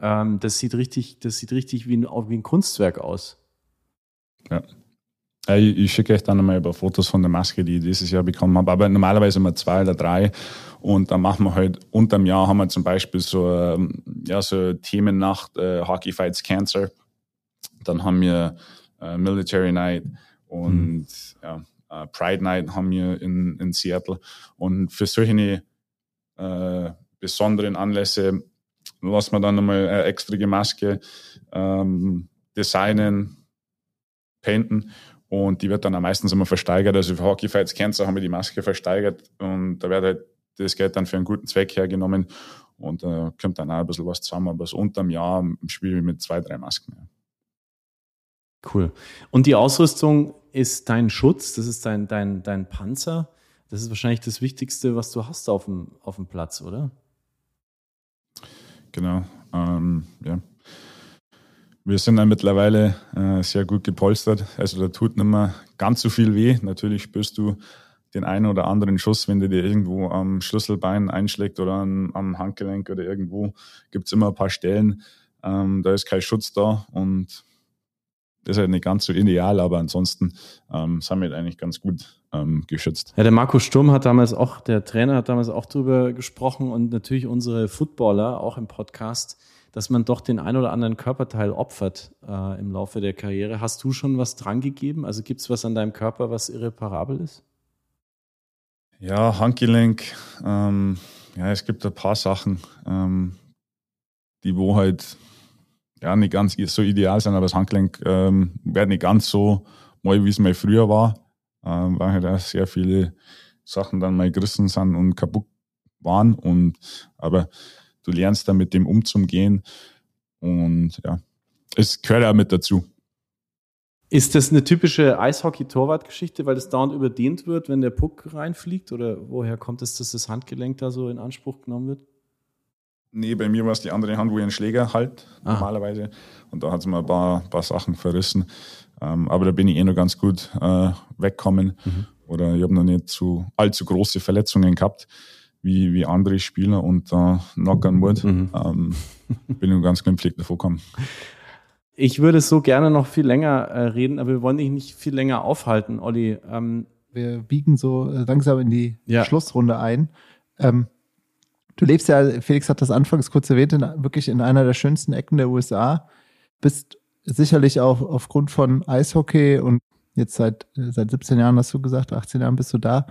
ähm, das sieht richtig, das sieht richtig wie ein, wie ein Kunstwerk aus. Ja. Ich, ich schicke euch dann nochmal über Fotos von der Maske, die ich dieses Jahr bekommen habe. Aber normalerweise immer zwei oder drei. Und dann machen wir halt unterm Jahr haben wir zum Beispiel so, ähm, ja, so Themennacht, äh, Hockey Fights Cancer. Dann haben wir äh, Military Night und ja, äh, Pride Night haben wir in, in Seattle. Und für solche äh, besonderen Anlässe lassen wir dann nochmal eine extra Maske ähm, designen, painten und die wird dann auch meistens immer versteigert. Also für Hockey Fights Cancer haben wir die Maske versteigert und da wird halt das Geld dann für einen guten Zweck hergenommen und da kommt dann auch ein bisschen was zusammen, aber so unterm Jahr spiele ich mit zwei, drei Masken. Ja. Cool. Und die Ausrüstung ist dein Schutz, das ist dein, dein, dein Panzer. Das ist wahrscheinlich das Wichtigste, was du hast auf dem, auf dem Platz, oder? Genau. Ähm, ja. Wir sind ja mittlerweile äh, sehr gut gepolstert. Also da tut nicht mehr ganz so viel weh. Natürlich spürst du den einen oder anderen Schuss, wenn der dir irgendwo am Schlüsselbein einschlägt oder am, am Handgelenk oder irgendwo. Gibt es immer ein paar Stellen, ähm, da ist kein Schutz da und das ist halt nicht ganz so ideal, aber ansonsten ähm, sind wir eigentlich ganz gut ähm, geschützt. Ja, der Marco Sturm hat damals auch, der Trainer hat damals auch drüber gesprochen und natürlich unsere Footballer auch im Podcast, dass man doch den ein oder anderen Körperteil opfert äh, im Laufe der Karriere. Hast du schon was dran gegeben? Also gibt es was an deinem Körper, was irreparabel ist? Ja, Handgelenk. Ähm, ja, es gibt ein paar Sachen, ähm, die wo halt ja nicht ganz so ideal sind, aber das Handgelenk ähm, wird nicht ganz so mal, wie es mal früher war, ähm, weil halt auch sehr viele Sachen dann mal gerissen sind und kaputt waren. Und aber du lernst dann mit dem umzugehen und ja, es gehört ja mit dazu. Ist das eine typische Eishockey-Torwart-Geschichte, weil das dauernd überdehnt wird, wenn der Puck reinfliegt? Oder woher kommt es, dass das Handgelenk da so in Anspruch genommen wird? Nee, bei mir war es die andere Hand, wo ich einen Schläger halt, Ah. normalerweise. Und da hat es mir ein paar, paar Sachen verrissen. Ähm, aber da bin ich eh noch ganz gut äh, weggekommen. Oder ich habe noch nicht zu allzu große Verletzungen gehabt, wie, wie andere Spieler. Und da, knock on wood, Mhm. ähm, bin ich ganz glimpflich davor gekommen. Ich würde so gerne noch viel länger äh, reden, aber wir wollen dich nicht viel länger aufhalten, Olli. Ähm, Wir biegen so äh, langsam in die Ja. Schlussrunde ein. Ähm, du lebst ja, Felix hat das anfangs kurz erwähnt, in, wirklich in einer der schönsten Ecken der USA. Bist sicherlich auch aufgrund von Eishockey und jetzt seit, äh, seit 17 Jahren hast du gesagt, 18 Jahren bist du da,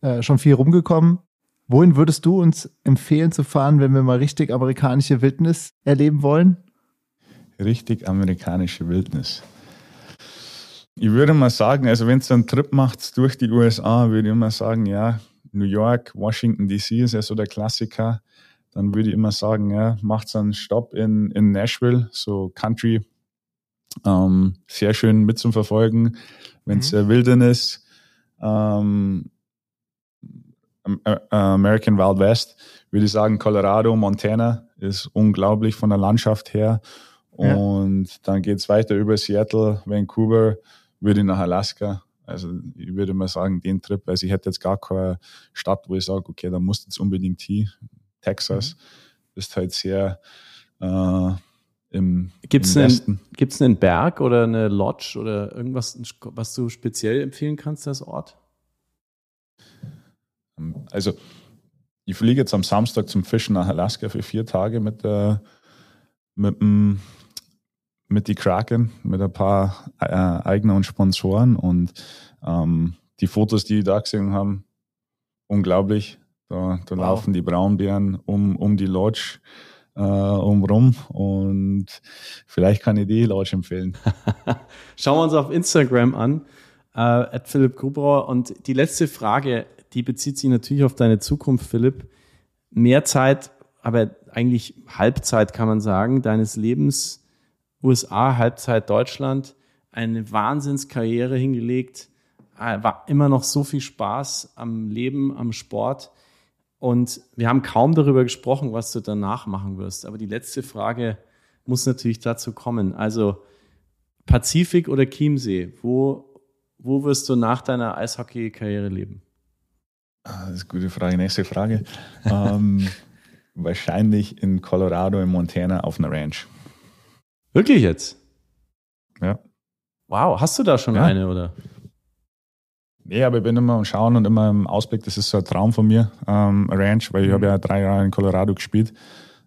äh, schon viel rumgekommen. Wohin würdest du uns empfehlen zu fahren, wenn wir mal richtig amerikanische Wildnis erleben wollen? Richtig amerikanische Wildnis. Ich würde mal sagen, also wenn du einen Trip macht durch die USA, würde ich immer sagen, ja, New York, Washington DC ist ja so der Klassiker. Dann würde ich immer sagen, ja, macht einen Stopp in, in Nashville, so Country. Ähm, sehr schön mit zum Verfolgen. Wenn es Mhm. Wildnis, ähm, äh, American Wild West, würde ich sagen, Colorado, Montana ist unglaublich von der Landschaft her. Ja. Und dann geht's weiter über Seattle, Vancouver, würde ich nach Alaska. Also ich würde mal sagen, den Trip, also ich hätte jetzt gar keine Stadt, wo ich sage, okay, da musst du jetzt unbedingt hin. Texas ist halt sehr äh, im, Gibt's im einen- Westen. Gibt es einen Berg oder eine Lodge oder irgendwas, was du speziell empfehlen kannst als Ort? Also ich fliege jetzt am Samstag zum Fischen nach Alaska für vier Tage mit der mit, dem- mit die Kraken, mit ein paar äh, Eigner und Sponsoren und ähm, die Fotos, die die da gesehen haben, unglaublich. Da, da Wow. laufen die Braunbären um, um die Lodge äh, umrum und vielleicht kann ich die Lodge empfehlen. Schauen wir uns auf Instagram an, äh, at Philipp Grubrauer. Und die letzte Frage, die bezieht sich natürlich auf deine Zukunft, Philipp. Mehr Zeit, aber eigentlich Halbzeit kann man sagen, deines Lebens, USA, Halbzeit Deutschland, eine Wahnsinnskarriere hingelegt, äh, war immer noch so viel Spaß am Leben, am Sport. Und wir haben kaum darüber gesprochen, was du danach machen wirst. Aber die letzte Frage muss natürlich dazu kommen. Also Pazifik oder Chiemsee, wo, wo wirst du nach deiner Eishockey-Karriere leben? Ah, das ist eine gute Frage. Nächste Frage. ähm, wahrscheinlich in Colorado, in Montana auf einer Ranch. Wirklich jetzt? Ja. Wow, hast du da schon ja. eine oder? Nee, aber ich bin immer am Schauen und immer im Ausblick. Das ist so ein Traum von mir, ähm, Ranch, weil ich mhm. habe ja drei Jahre in Colorado gespielt.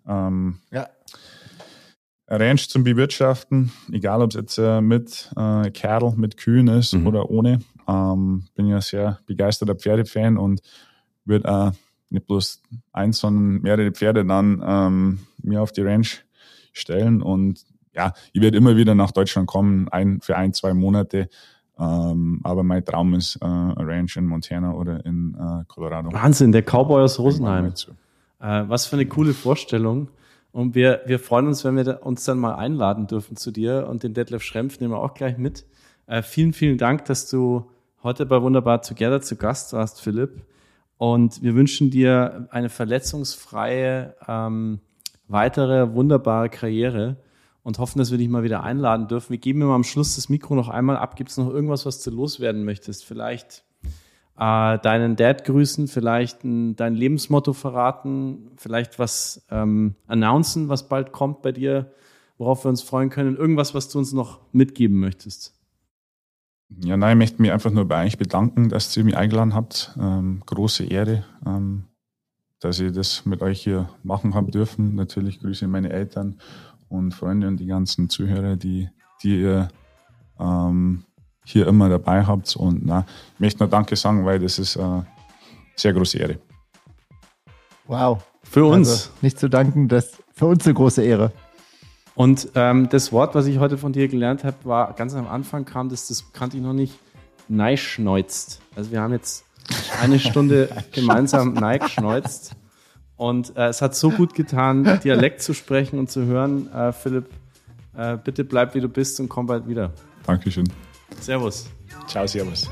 Ähm, ja. Ranch zum Bewirtschaften, egal ob es jetzt äh, mit äh, Cattle, mit Kühen ist mhm. oder ohne. Ähm, bin ja sehr begeisterter Pferdefan und würde äh, nicht bloß eins, sondern mehrere Pferde dann ähm, mir auf die Ranch stellen. Und ja, ich werde immer wieder nach Deutschland kommen, ein, für ein, zwei Monate. Ähm, aber mein Traum ist äh, Ranch in Montana oder in äh, Colorado. Wahnsinn, der Cowboy aus Rosenheim. Äh, was für eine coole Vorstellung. Und wir, wir freuen uns, wenn wir uns dann mal einladen dürfen zu dir und den Detlef Schrempf nehmen wir auch gleich mit. Äh, vielen, vielen Dank, dass du heute bei Wunderbar Together zu Gast warst, Philipp. Und wir wünschen dir eine verletzungsfreie, ähm, weitere wunderbare Karriere und hoffen, dass wir dich mal wieder einladen dürfen. Wir geben immer am Schluss das Mikro noch einmal ab. Gibt es noch irgendwas, was du loswerden möchtest? Vielleicht äh, deinen Dad grüßen, vielleicht ein, dein Lebensmotto verraten, vielleicht was ähm, announcen, was bald kommt bei dir, worauf wir uns freuen können. Irgendwas, was du uns noch mitgeben möchtest. Ja, nein, ich möchte mich einfach nur bei euch bedanken, dass ihr mich eingeladen habt. Ähm, große Ehre, ähm, dass ich das mit euch hier machen habe dürfen. Natürlich grüße ich meine Eltern und Freunde und die ganzen Zuhörer, die, die ihr ähm, hier immer dabei habt. Und na, ich möchte nur Danke sagen, weil das ist eine äh, sehr große Ehre. Wow. Für uns. Also nicht zu danken, das für uns eine große Ehre. Und ähm, das Wort, was ich heute von dir gelernt habe, war ganz am Anfang kam das, das kannte ich noch nicht, neischneuzt. Also wir haben jetzt eine Stunde gemeinsam neischneuzt. Und äh, es hat so gut getan, Dialekt zu sprechen und zu hören. Äh, Philipp, äh, bitte bleib wie du bist und komm bald wieder. Dankeschön. Servus. Ciao, Servus.